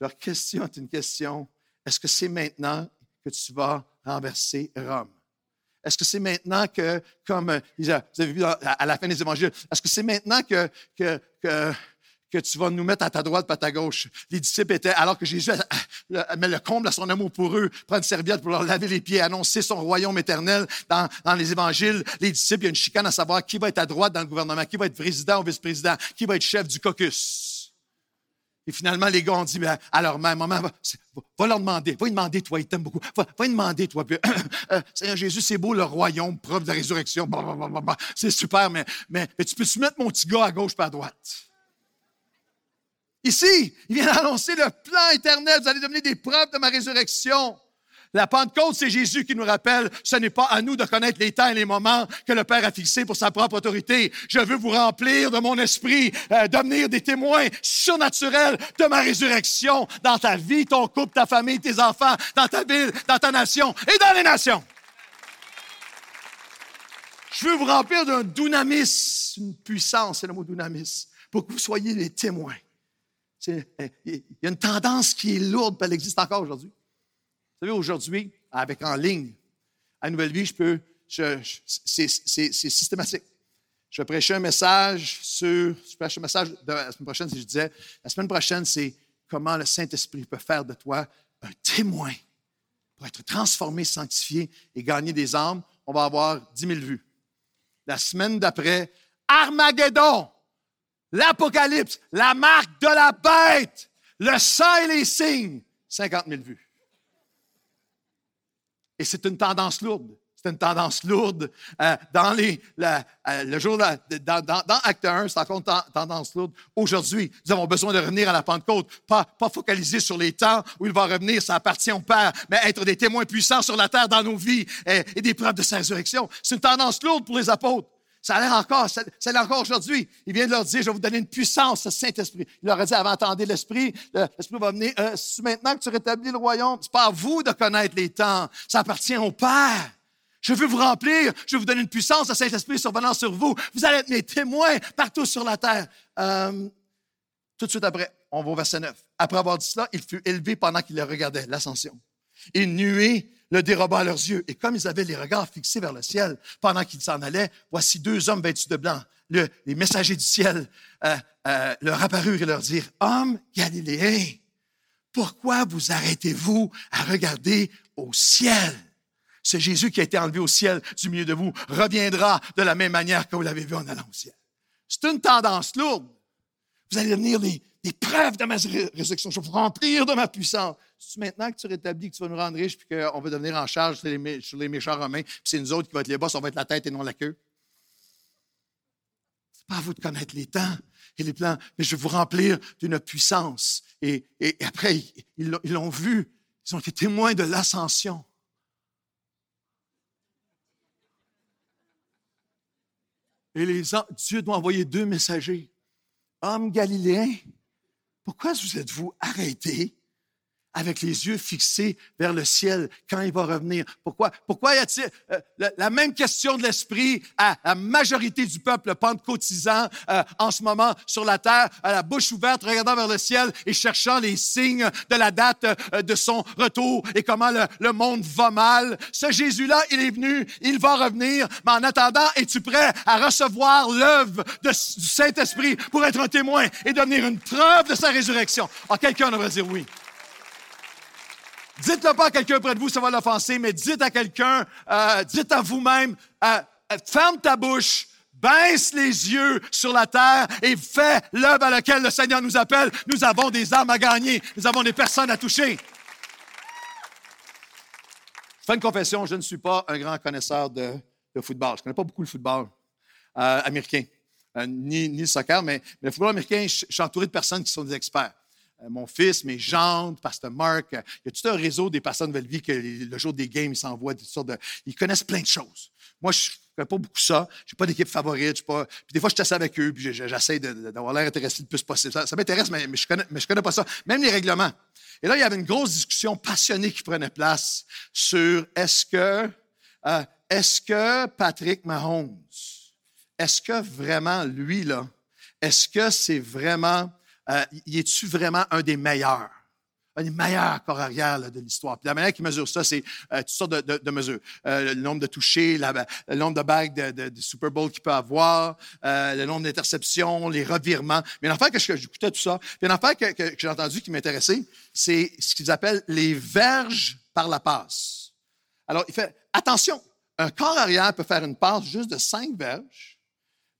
Leur question est une question, est-ce que c'est maintenant que tu vas renverser Rome? Est-ce que c'est maintenant que, comme euh, vous avez vu à la fin des évangiles, est-ce que c'est maintenant que, que, que que tu vas nous mettre à ta droite, pas à ta gauche. Les disciples étaient, alors que Jésus met le comble à son amour pour eux, prend une serviette pour leur laver les pieds, annoncer son royaume éternel dans, dans les évangiles. Les disciples, il y a une chicane à savoir qui va être à droite dans le gouvernement, qui va être président ou vice-président, qui va être chef du caucus. Et finalement, les gars ont dit, ben, alors, ma maman, va, va, leur demander, va lui demander, toi, il t'aime beaucoup, va, va lui demander, toi, [coughs] euh, Seigneur Jésus, c'est beau le royaume, preuve de résurrection, c'est super, mais, mais, mais tu peux-tu mettre mon petit gars à gauche pas à droite? Ici, il vient d'annoncer le plan éternel. Vous allez devenir des preuves de ma résurrection. La Pentecôte, c'est Jésus qui nous rappelle, ce n'est pas à nous de connaître les temps et les moments que le Père a fixés pour sa propre autorité. Je veux vous remplir de mon esprit, euh, devenir des témoins surnaturels de ma résurrection dans ta vie, ton couple, ta famille, tes enfants, dans ta ville, dans ta nation et dans les nations. Je veux vous remplir d'un dunamis, une puissance, c'est le mot dunamis, pour que vous soyez des témoins. Il y a une tendance qui est lourde, puis elle existe encore aujourd'hui. Vous savez, aujourd'hui, avec en ligne, à Nouvelle Vie, je peux, c'est systématique. Je prêchais un message sur, je prêche un message de la semaine prochaine, si je disais, la semaine prochaine, c'est comment le Saint-Esprit peut faire de toi un témoin pour être transformé, sanctifié et gagner des âmes. On va avoir 10 000 vues. La semaine d'après, Armageddon! l'Apocalypse, la marque de la bête, le sang et les signes, 50 000 vues. Et c'est une tendance lourde. C'est une tendance lourde. Euh, dans les, euh, le jour, dans, dans, Acte 1, c'est encore une tendance lourde. Aujourd'hui, nous avons besoin de revenir à la Pentecôte, pas, pas focaliser sur les temps où il va revenir, ça appartient au Père, mais être des témoins puissants sur la terre dans nos vies et, et des preuves de sa résurrection. C'est une tendance lourde pour les apôtres. Ça a l'air encore, ça, ça l'air encore aujourd'hui. Il vient de leur dire, je vais vous donner une puissance, ce Saint-Esprit. Il leur a dit, avant d'entendre l'Esprit, l'Esprit va venir, euh, maintenant que tu rétablis le royaume, c'est pas à vous de connaître les temps, ça appartient au Père. Je veux vous remplir, je vais vous donner une puissance, le Saint-Esprit survenant sur vous. Vous allez être mes témoins partout sur la terre. Euh, tout de suite après, on va au verset 9. Après avoir dit cela, il fut élevé pendant qu'il le regardait, l'ascension. Et nuée le déroba à leurs yeux. Et comme ils avaient les regards fixés vers le ciel pendant qu'ils s'en allaient, voici deux hommes vêtus de blanc, les messagers du ciel, euh, euh, leur apparurent et leur dirent, Hommes galiléens, pourquoi vous arrêtez-vous à regarder au ciel? Ce Jésus qui a été enlevé au ciel du milieu de vous reviendra de la même manière que vous l'avez vu en allant au ciel. C'est une tendance lourde. Vous allez devenir les, des preuves de ma résurrection. Je vais vous remplir de ma puissance. Maintenant que tu rétablis, que tu vas nous rendre riches, puis qu'on va devenir en charge sur les, méchants romains, puis c'est nous autres qui va être les boss, on va être la tête et non la queue? C'est pas à vous de connaître les temps et les plans, mais je vais vous remplir d'une puissance. Et, après, ils l'ont vu. Ils ont été témoins de l'ascension. Et les, Dieu doit envoyer deux messagers. Hommes galiléens, pourquoi vous êtes-vous arrêtés avec les yeux fixés vers le ciel quand il va revenir. Pourquoi? Pourquoi y a-t-il euh, la, même question de l'esprit à la majorité du peuple pentecôtisant euh, en ce moment sur la terre, à la bouche ouverte, regardant vers le ciel et cherchant les signes de la date euh, de son retour et comment le, le monde va mal. Ce Jésus-là, il est venu, il va revenir, mais en attendant, es-tu prêt à recevoir l'œuvre du Saint-Esprit pour être un témoin et devenir une preuve de sa résurrection? Ah, quelqu'un devrait dire oui. Dites-le pas à quelqu'un près de vous, ça va l'offenser, mais dites à quelqu'un, euh, dites à vous-même, euh, euh, ferme ta bouche, baisse les yeux sur la terre et fais l'œuvre à laquelle le Seigneur nous appelle. Nous avons des âmes à gagner, nous avons des personnes à toucher. Je fais une confession, je ne suis pas un grand connaisseur de, football. Je ne connais pas beaucoup le football américain, ni, ni, le soccer, mais le football américain, je suis entouré de personnes qui sont des experts. Euh, mon fils, mes gendres, Pasteur Mark. Euh, il y a tout un réseau des personnes de que le jour des games, ils s'envoient toutes sortes de. Ils connaissent plein de choses. Moi, je connais pas beaucoup ça. J'ai pas d'équipe favorite. Je pas... Puis des fois, je t'assieds avec eux, puis j'essaie d'avoir l'air intéressé le plus possible. Ça, m'intéresse, mais, je connais, je connais pas ça. Même les règlements. Et là, il y avait une grosse discussion passionnée qui prenait place sur est-ce que, euh, est-ce que Patrick Mahomes, est-ce que vraiment lui, là, est-ce que c'est vraiment, euh, y est-tu vraiment un des meilleurs? un des meilleurs corps arrière de l'histoire. la manière qu'ils mesurent ça, c'est euh, toutes sortes de, mesures. Euh, le nombre de touchés, le nombre de bagues de, Super Bowl qu'il peut avoir, euh, le nombre d'interceptions, les revirements. Mais une affaire que j'écoutais tout ça. Puis une affaire que, que j'ai entendu qui m'intéressait, c'est ce qu'ils appellent les verges par la passe. Alors, il fait attention, un corps arrière peut faire une passe juste de 5 verges,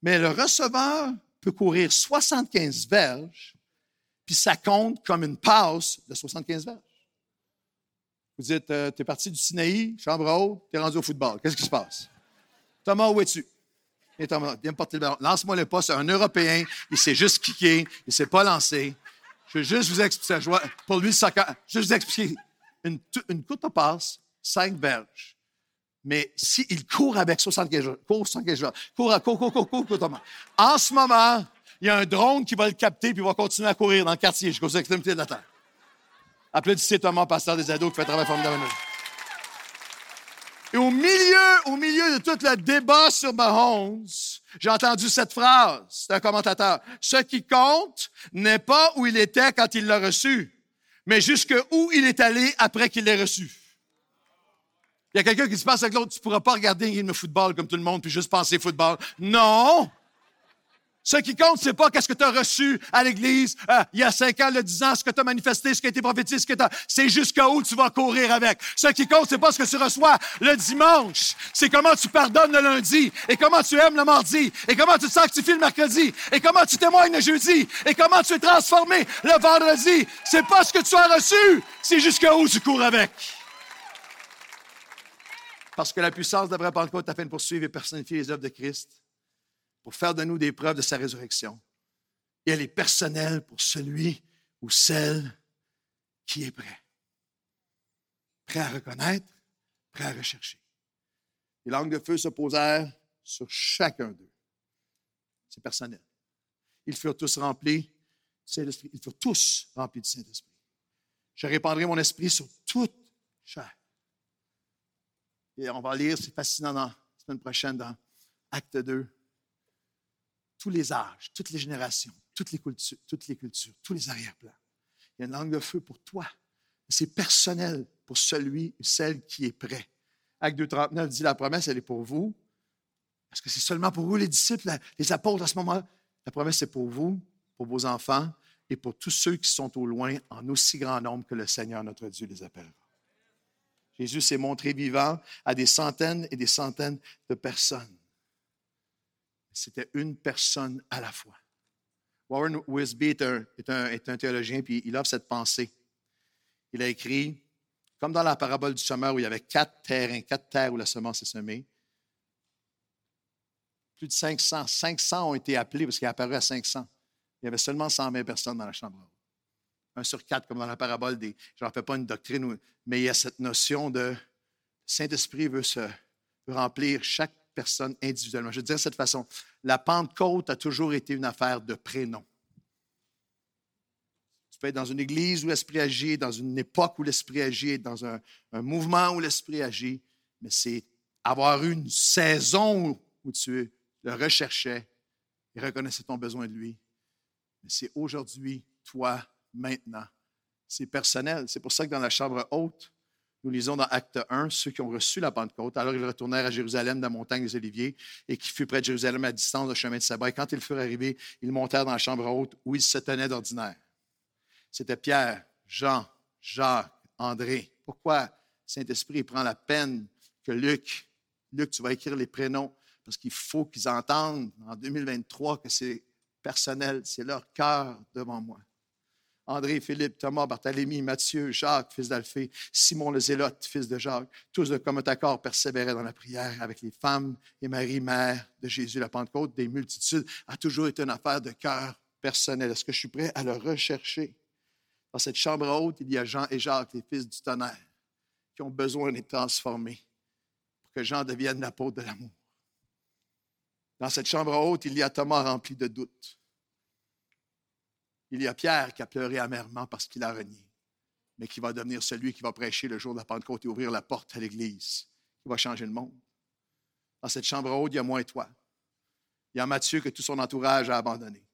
mais le receveur peut courir 75 verges puis ça compte comme une passe de 75 verges. Vous dites, euh, tu es parti du Sinaï, chambre haute, tu es rendu au football. Qu'est-ce qui se passe? Thomas, où es-tu? Et Thomas, viens me porter le ballon. Lance-moi le. C'est un Européen. Il s'est juste kické. Il s'est pas lancé. Je veux juste vous expliquer. Pour lui, le je vous expliquer. Une, une courte passe, cinq verges. Mais s'il court avec 75 verges, court 75 verges, court, court, court, court, court, court, Thomas. En ce moment, il y a un drone qui va le capter puis il va continuer à courir dans le quartier jusqu'aux extrémités de la terre. Applaudissez Thomas, pasteur des ados, qui fait un travail formidable. Et au milieu, au milieu de tout le débat sur Mahomes, j'ai entendu cette phrase. C'est un commentateur. Ce qui compte n'est pas où il était quand il l'a reçu, mais jusque où il est allé après qu'il l'ait reçu. Il y a quelqu'un qui se passe avec l'autre, tu pourras pas regarder un game de football comme tout le monde puis juste penser football. Non! Ce qui compte, c'est pas qu'est-ce que tu as reçu à l'Église euh, il y a cinq ans, le dix ans, ce que tu as manifesté, ce qui a été prophétisé, ce que tu C'est jusqu'à où tu vas courir avec. Ce qui compte, c'est pas ce que tu reçois le dimanche. C'est comment tu pardonnes le lundi, et comment tu aimes le mardi, et comment tu sanctifies le mercredi, et comment tu témoignes le jeudi, et comment tu es transformé le vendredi. C'est pas ce que tu as reçu, c'est jusqu'à où tu cours avec. Parce que la puissance de la vraie Pentecôte t'a fait poursuivre et personnifier les œuvres de Christ pour faire de nous des preuves de sa résurrection. Et elle est personnelle pour celui ou celle qui est prêt. Prêt à reconnaître, prêt à rechercher. Les langues de feu se posèrent sur chacun d'eux. C'est personnel. Ils furent tous remplis Saint-Esprit. Ils furent tous remplis du Saint-Esprit. Je répandrai mon esprit sur toute chair. Et on va lire, c'est fascinant, la semaine prochaine dans Acte 2, tous les âges, toutes les générations, toutes les cultures, toutes les cultures tous les arrière-plans. Il y a une langue de feu pour toi. C'est personnel pour celui ou celle qui est prêt. Acte 2.39 dit la promesse, elle est pour vous. Est-ce que c'est seulement pour vous, les disciples, les apôtres à ce moment-là? La promesse, c'est pour vous, pour vos enfants et pour tous ceux qui sont au loin, en aussi grand nombre que le Seigneur notre Dieu les appellera. Jésus s'est montré vivant à des centaines et des centaines de personnes. C'était une personne à la fois. Warren Wisby est un, théologien, puis il offre cette pensée. Il a écrit, comme dans la parabole du semeur où il y avait quatre terrains, quatre terres où la semence est semée, plus de 500. 500 ont été appelés parce qu'il est apparu à 500. Il y avait seulement 120 personnes dans la chambre Un sur quatre, comme dans la parabole des. Je n'en fais pas une doctrine, mais il y a cette notion de Saint-Esprit veut se remplir chaque personne individuellement. Je veux dire de cette façon, la Pentecôte a toujours été une affaire de prénom. Tu peux être dans une église où l'Esprit agit, dans une époque où l'Esprit agit, dans un, mouvement où l'Esprit agit, mais c'est avoir une saison où tu le recherchais et reconnaissais ton besoin de lui. Mais c'est aujourd'hui, toi, maintenant. C'est personnel. C'est pour ça que dans la chambre haute, nous lisons dans Acte 1, ceux qui ont reçu la Pentecôte. Alors ils retournèrent à Jérusalem, dans la montagne des Oliviers, et qui fut près de Jérusalem à distance du chemin de Sabbat. Et quand ils furent arrivés, ils montèrent dans la chambre haute où ils se tenaient d'ordinaire. C'était Pierre, Jean, Jacques, André. Pourquoi Saint-Esprit prend la peine que Luc, Luc, tu vas écrire les prénoms, parce qu'il faut qu'ils entendent en 2023 que c'est personnel, c'est leur cœur devant moi. André, Philippe, Thomas, Barthélemy, Matthieu, Jacques, fils d'Alphée, Simon le Zélote, fils de Jacques, tous de commun accord persévéraient dans la prière avec les femmes et Marie, mère de Jésus. La Pentecôte des multitudes a toujours été une affaire de cœur personnel. Est-ce que je suis prêt à le rechercher? Dans cette chambre haute, il y a Jean et Jacques, les fils du tonnerre, qui ont besoin d'être transformés pour que Jean devienne l'apôtre de l'amour. Dans cette chambre haute, il y a Thomas rempli de doutes. Il y a Pierre qui a pleuré amèrement parce qu'il a renié, mais qui va devenir celui qui va prêcher le jour de la Pentecôte et ouvrir la porte à l'Église, qui va changer le monde. Dans cette chambre haute, il y a moi et toi. Il y a Matthieu que tout son entourage a abandonné.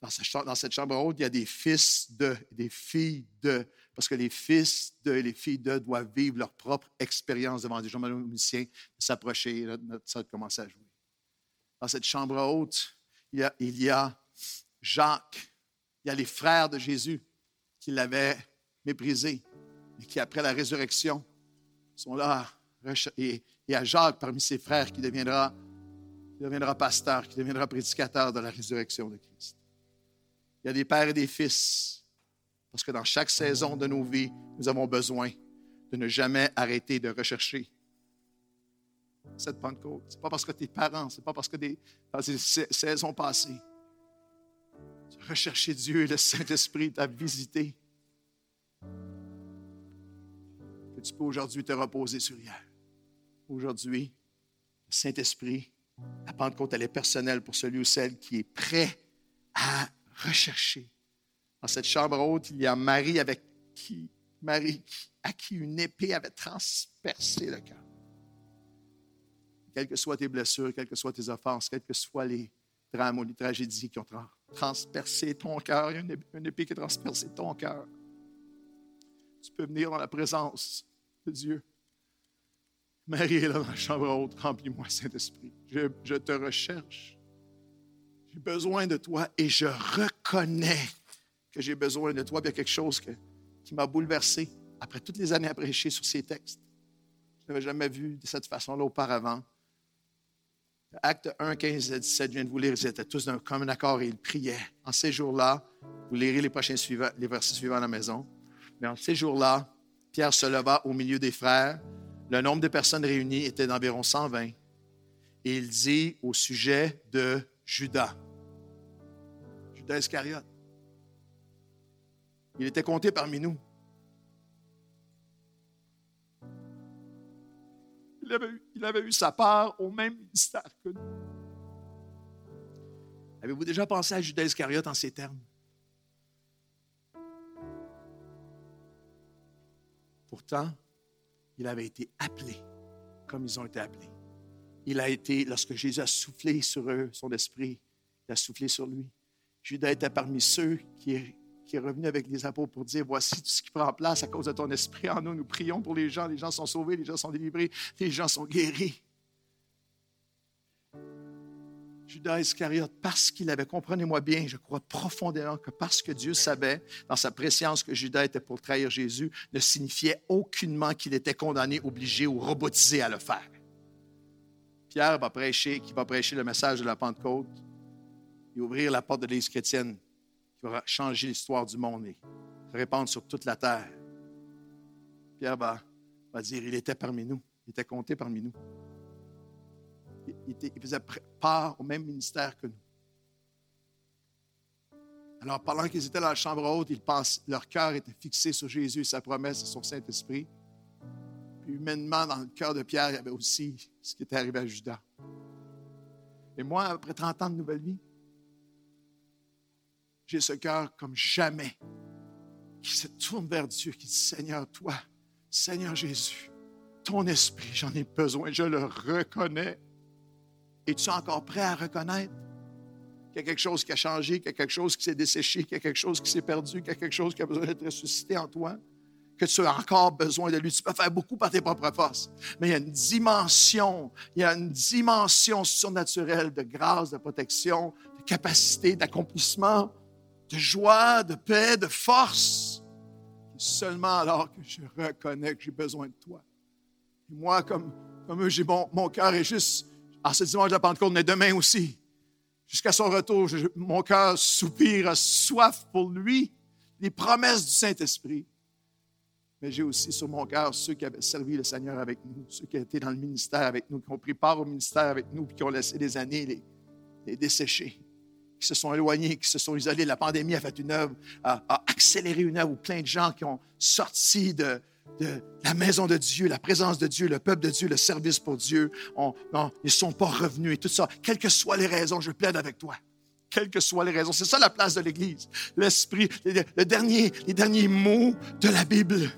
Dans, cette chambre haute, il y a des fils de, des filles de, parce que les fils de et les filles de doivent vivre leur propre expérience devant des gens musiciens, s'approcher, notre salle commencer à jouer. Dans cette chambre haute, il y a Jacques, il y a les frères de Jésus qui l'avaient méprisé et qui, après la résurrection, sont là. Et y a Jacques parmi ses frères qui deviendra, qui deviendra pasteur, qui deviendra prédicateur de la résurrection de Christ. Il y a des pères et des fils. Parce que dans chaque saison de nos vies, nous avons besoin de ne jamais arrêter de rechercher cette Pentecôte. Ce n'est pas parce que tes parents, ce n'est pas parce que des, dans des saisons passées, recherché Dieu et le Saint-Esprit t'a visité, que tu peux aujourd'hui te reposer sur hier. Aujourd'hui, le Saint-Esprit, la Pentecôte, elle est personnelle pour celui ou celle qui est prêt à rechercher. Dans cette chambre haute, il y a Marie avec qui, Marie à qui une épée avait transpercé le cœur. Quelles que soient tes blessures, quelles que soient tes offenses, quels que soient les drames ou les tragédies qui ont transpercé ton cœur, il y a une épée qui a transpercé ton cœur. Tu peux venir dans la présence de Dieu. Marie est là dans la chambre haute, remplis-moi, Saint-Esprit. Je, je te recherche. J'ai besoin de toi et je reconnais que j'ai besoin de toi. il y a quelque chose qui m'a bouleversé après toutes les années à prêcher sur ces textes. Je n'avais jamais vu de cette façon-là auparavant. Acte 1, 15 à 17, je viens de vous lire, ils étaient tous d'un commun accord et ils priaient. En ces jours-là, vous lirez les prochains les versets suivants à la maison. Mais en ces jours-là, Pierre se leva au milieu des frères. Le nombre de personnes réunies était d'environ 120. Et il dit au sujet de Judas. Judas Iscariote. Il était compté parmi nous. Il avait, eu, sa part au même ministère que nous. Avez-vous déjà pensé à Judas Iscariote en ces termes? Pourtant, il avait été appelé comme ils ont été appelés il a été, lorsque Jésus a soufflé sur eux son esprit, il a soufflé sur lui. Judas était parmi ceux qui qui est revenu avec les apôtres pour dire, voici tout ce qui prend place à cause de ton esprit en nous. Nous prions pour les gens. Les gens sont sauvés, les gens sont délivrés, les gens sont guéris. Judas Iscariote, parce qu'il avait, comprenez-moi bien, je crois profondément que parce que Dieu savait dans sa préscience que Judas était pour trahir Jésus, ne signifiait aucunement qu'il était condamné, obligé ou robotisé à le faire. Pierre va prêcher, qui va prêcher le message de la Pentecôte et ouvrir la porte de l'Église chrétienne qui va changer l'histoire du monde et se répandre sur toute la terre. Pierre va, dire, il était parmi nous, il était compté parmi nous. Il, faisait part au même ministère que nous. Alors, pendant qu'ils étaient dans la chambre haute, ils leur cœur était fixé sur Jésus et sa promesse et son Saint-Esprit humainement, dans le cœur de Pierre, il y avait aussi ce qui était arrivé à Judas. Et moi, après 30 ans de nouvelle vie, j'ai ce cœur comme jamais qui se tourne vers Dieu, qui dit Seigneur, toi, Seigneur Jésus, ton esprit, j'en ai besoin, je le reconnais. Es-tu encore prêt à reconnaître qu'il y a quelque chose qui a changé, qu'il y a quelque chose qui s'est desséché, qu'il y a quelque chose qui s'est perdu, qu'il y a quelque chose qui a besoin d'être ressuscité en toi? que tu as encore besoin de lui. Tu peux faire beaucoup par tes propres forces, mais il y a une dimension, il y a une dimension surnaturelle de grâce, de protection, de capacité, d'accomplissement, de joie, de paix, de force. Seulement alors que je reconnais que j'ai besoin de toi. Et moi, comme, comme eux, j'ai mon, mon cœur est juste, en ce dimanche de la Pentecôte, mais demain aussi, jusqu'à son retour, mon cœur soupire, a soif pour lui, les promesses du Saint-Esprit mais j'ai aussi sur mon cœur ceux qui avaient servi le Seigneur avec nous, ceux qui étaient dans le ministère avec nous, qui ont pris part au ministère avec nous, puis qui ont laissé des années les, les dessécher, qui se sont éloignés, qui se sont isolés. La pandémie a fait une œuvre, a, accéléré une œuvre où plein de gens qui ont sorti de, la maison de Dieu, la présence de Dieu, le peuple de Dieu, le service pour Dieu, ils ne sont pas revenus et tout ça. Quelles que soient les raisons, je plaide avec toi. Quelles que soient les raisons. C'est ça la place de l'Église. L'Esprit, le dernier, les derniers mots de la Bible.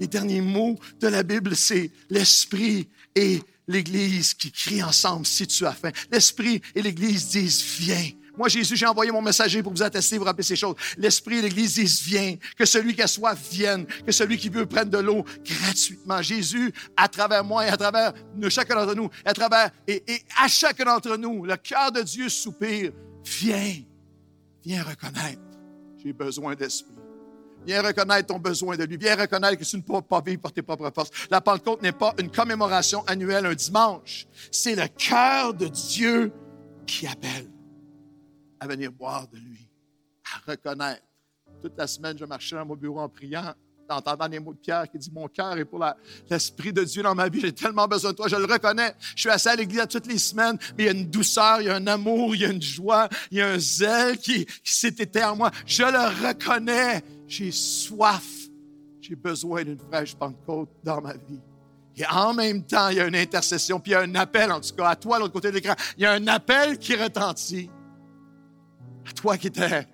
Les derniers mots de la Bible, c'est l'Esprit et l'Église qui crient ensemble si tu as faim. L'Esprit et l'Église disent, viens. Moi, Jésus, j'ai envoyé mon messager pour vous attester, vous rappeler ces choses. L'Esprit et l'Église disent, viens. Que celui qui a soif vienne. Que celui qui veut prenne de l'eau gratuitement. Jésus, à travers moi et à travers chacun d'entre nous, à travers et, et à chacun d'entre nous, le cœur de Dieu soupire, viens. Viens reconnaître. J'ai besoin d'esprit. Viens reconnaître ton besoin de lui. Viens reconnaître que tu ne peux pas vivre par tes propres forces. La Pentecôte n'est pas une commémoration annuelle un dimanche. C'est le cœur de Dieu qui appelle à venir boire de lui, à reconnaître. Toute la semaine, je marchais dans mon bureau en priant, en entendant les mots de Pierre qui dit Mon cœur est pour l'Esprit de Dieu dans ma vie. J'ai tellement besoin de toi. Je le reconnais. Je suis assis à l'église toutes les semaines, mais il y a une douceur, il y a un amour, il y a une joie, il y a un zèle qui, qui s'est éteint en moi. Je le reconnais j'ai soif, j'ai besoin d'une fraîche Pentecôte dans ma vie. Et en même temps, il y a une intercession, puis il y a un appel, en tout cas, à toi, l'autre côté de l'écran. Il y a un appel qui retentit. Toi qui étais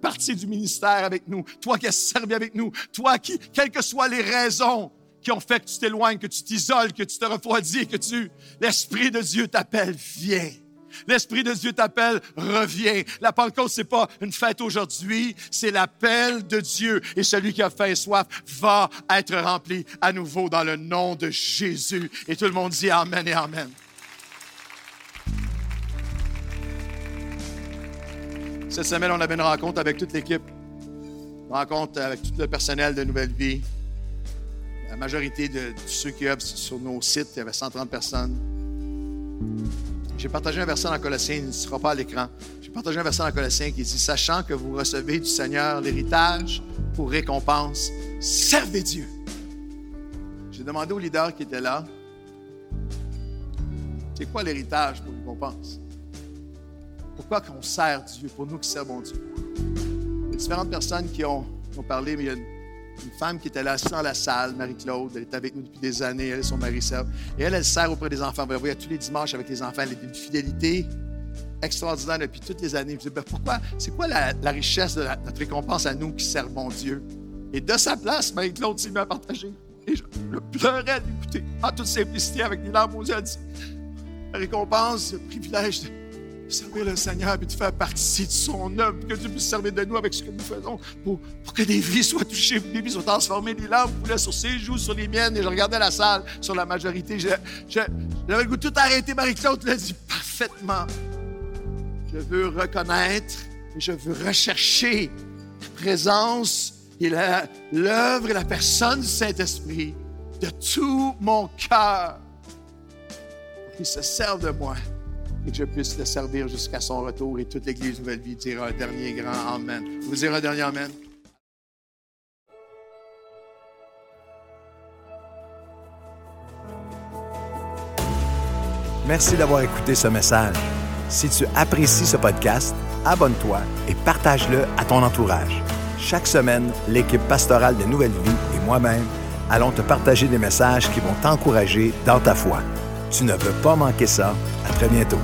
parti du ministère avec nous, toi qui as servi avec nous, toi qui, quelles que soient les raisons qui ont fait que tu t'éloignes, que tu t'isoles, que tu te refroidis, que tu, l'Esprit de Dieu t'appelle, viens. L'Esprit de Dieu t'appelle, reviens. La Pentecôte, c'est pas une fête aujourd'hui, c'est l'appel de Dieu. Et celui qui a faim et soif va être rempli à nouveau dans le nom de Jésus. Et tout le monde dit Amen et Amen. Cette semaine, on avait une rencontre avec toute l'équipe. Rencontre avec tout le personnel de Nouvelle Vie. La majorité de, ceux qui œuvrent sur nos sites, il y avait 130 personnes. J'ai partagé un verset dans Colossiens, il ne sera pas à l'écran. J'ai partagé un verset dans Colossiens qui dit Sachant que vous recevez du Seigneur l'héritage pour récompense, servez Dieu. J'ai demandé au leader qui était là C'est quoi l'héritage pour récompense? Pourquoi qu'on sert Dieu? Pour nous qui servons Dieu Il y a différentes personnes qui ont, parlé, mais il y a une femme qui était là dans la salle, Marie-Claude. Elle est avec nous depuis des années. Elle et son mari servent. Et elle, elle sert auprès des enfants. Vous voyez, tous les dimanches avec les enfants. Elle a une fidélité extraordinaire depuis toutes les années. Je me dis, ben, pourquoi? C'est quoi la, richesse de notre récompense à nous qui servons Dieu? Et de sa place, Marie-Claude s'est mise à partager. Et je, pleurais d'écouter en toute simplicité avec des larmes aux yeux. La récompense, le privilège de servir le Seigneur et de faire partie de son œuvre, que Dieu puisse servir de nous avec ce que nous faisons pour, que des vies soient touchées, des vies soient transformées. Les larmes coulaient sur ses joues, sur les miennes, et je regardais la salle sur la majorité. J'avais le goût de tout arrêter. Marie-Claude l'a dit parfaitement. Je veux reconnaître et je veux rechercher la présence et l'œuvre et la personne du Saint-Esprit de tout mon cœur pour qu'il se serve de moi que je puisse le servir jusqu'à son retour et toute l'Église Nouvelle Vie dira un dernier grand Amen. Vous direz un dernier Amen? Merci d'avoir écouté ce message. Si tu apprécies ce podcast, abonne-toi et partage-le à ton entourage. Chaque semaine, l'équipe pastorale de Nouvelle Vie et moi-même allons te partager des messages qui vont t'encourager dans ta foi. Tu ne veux pas manquer ça. À très bientôt.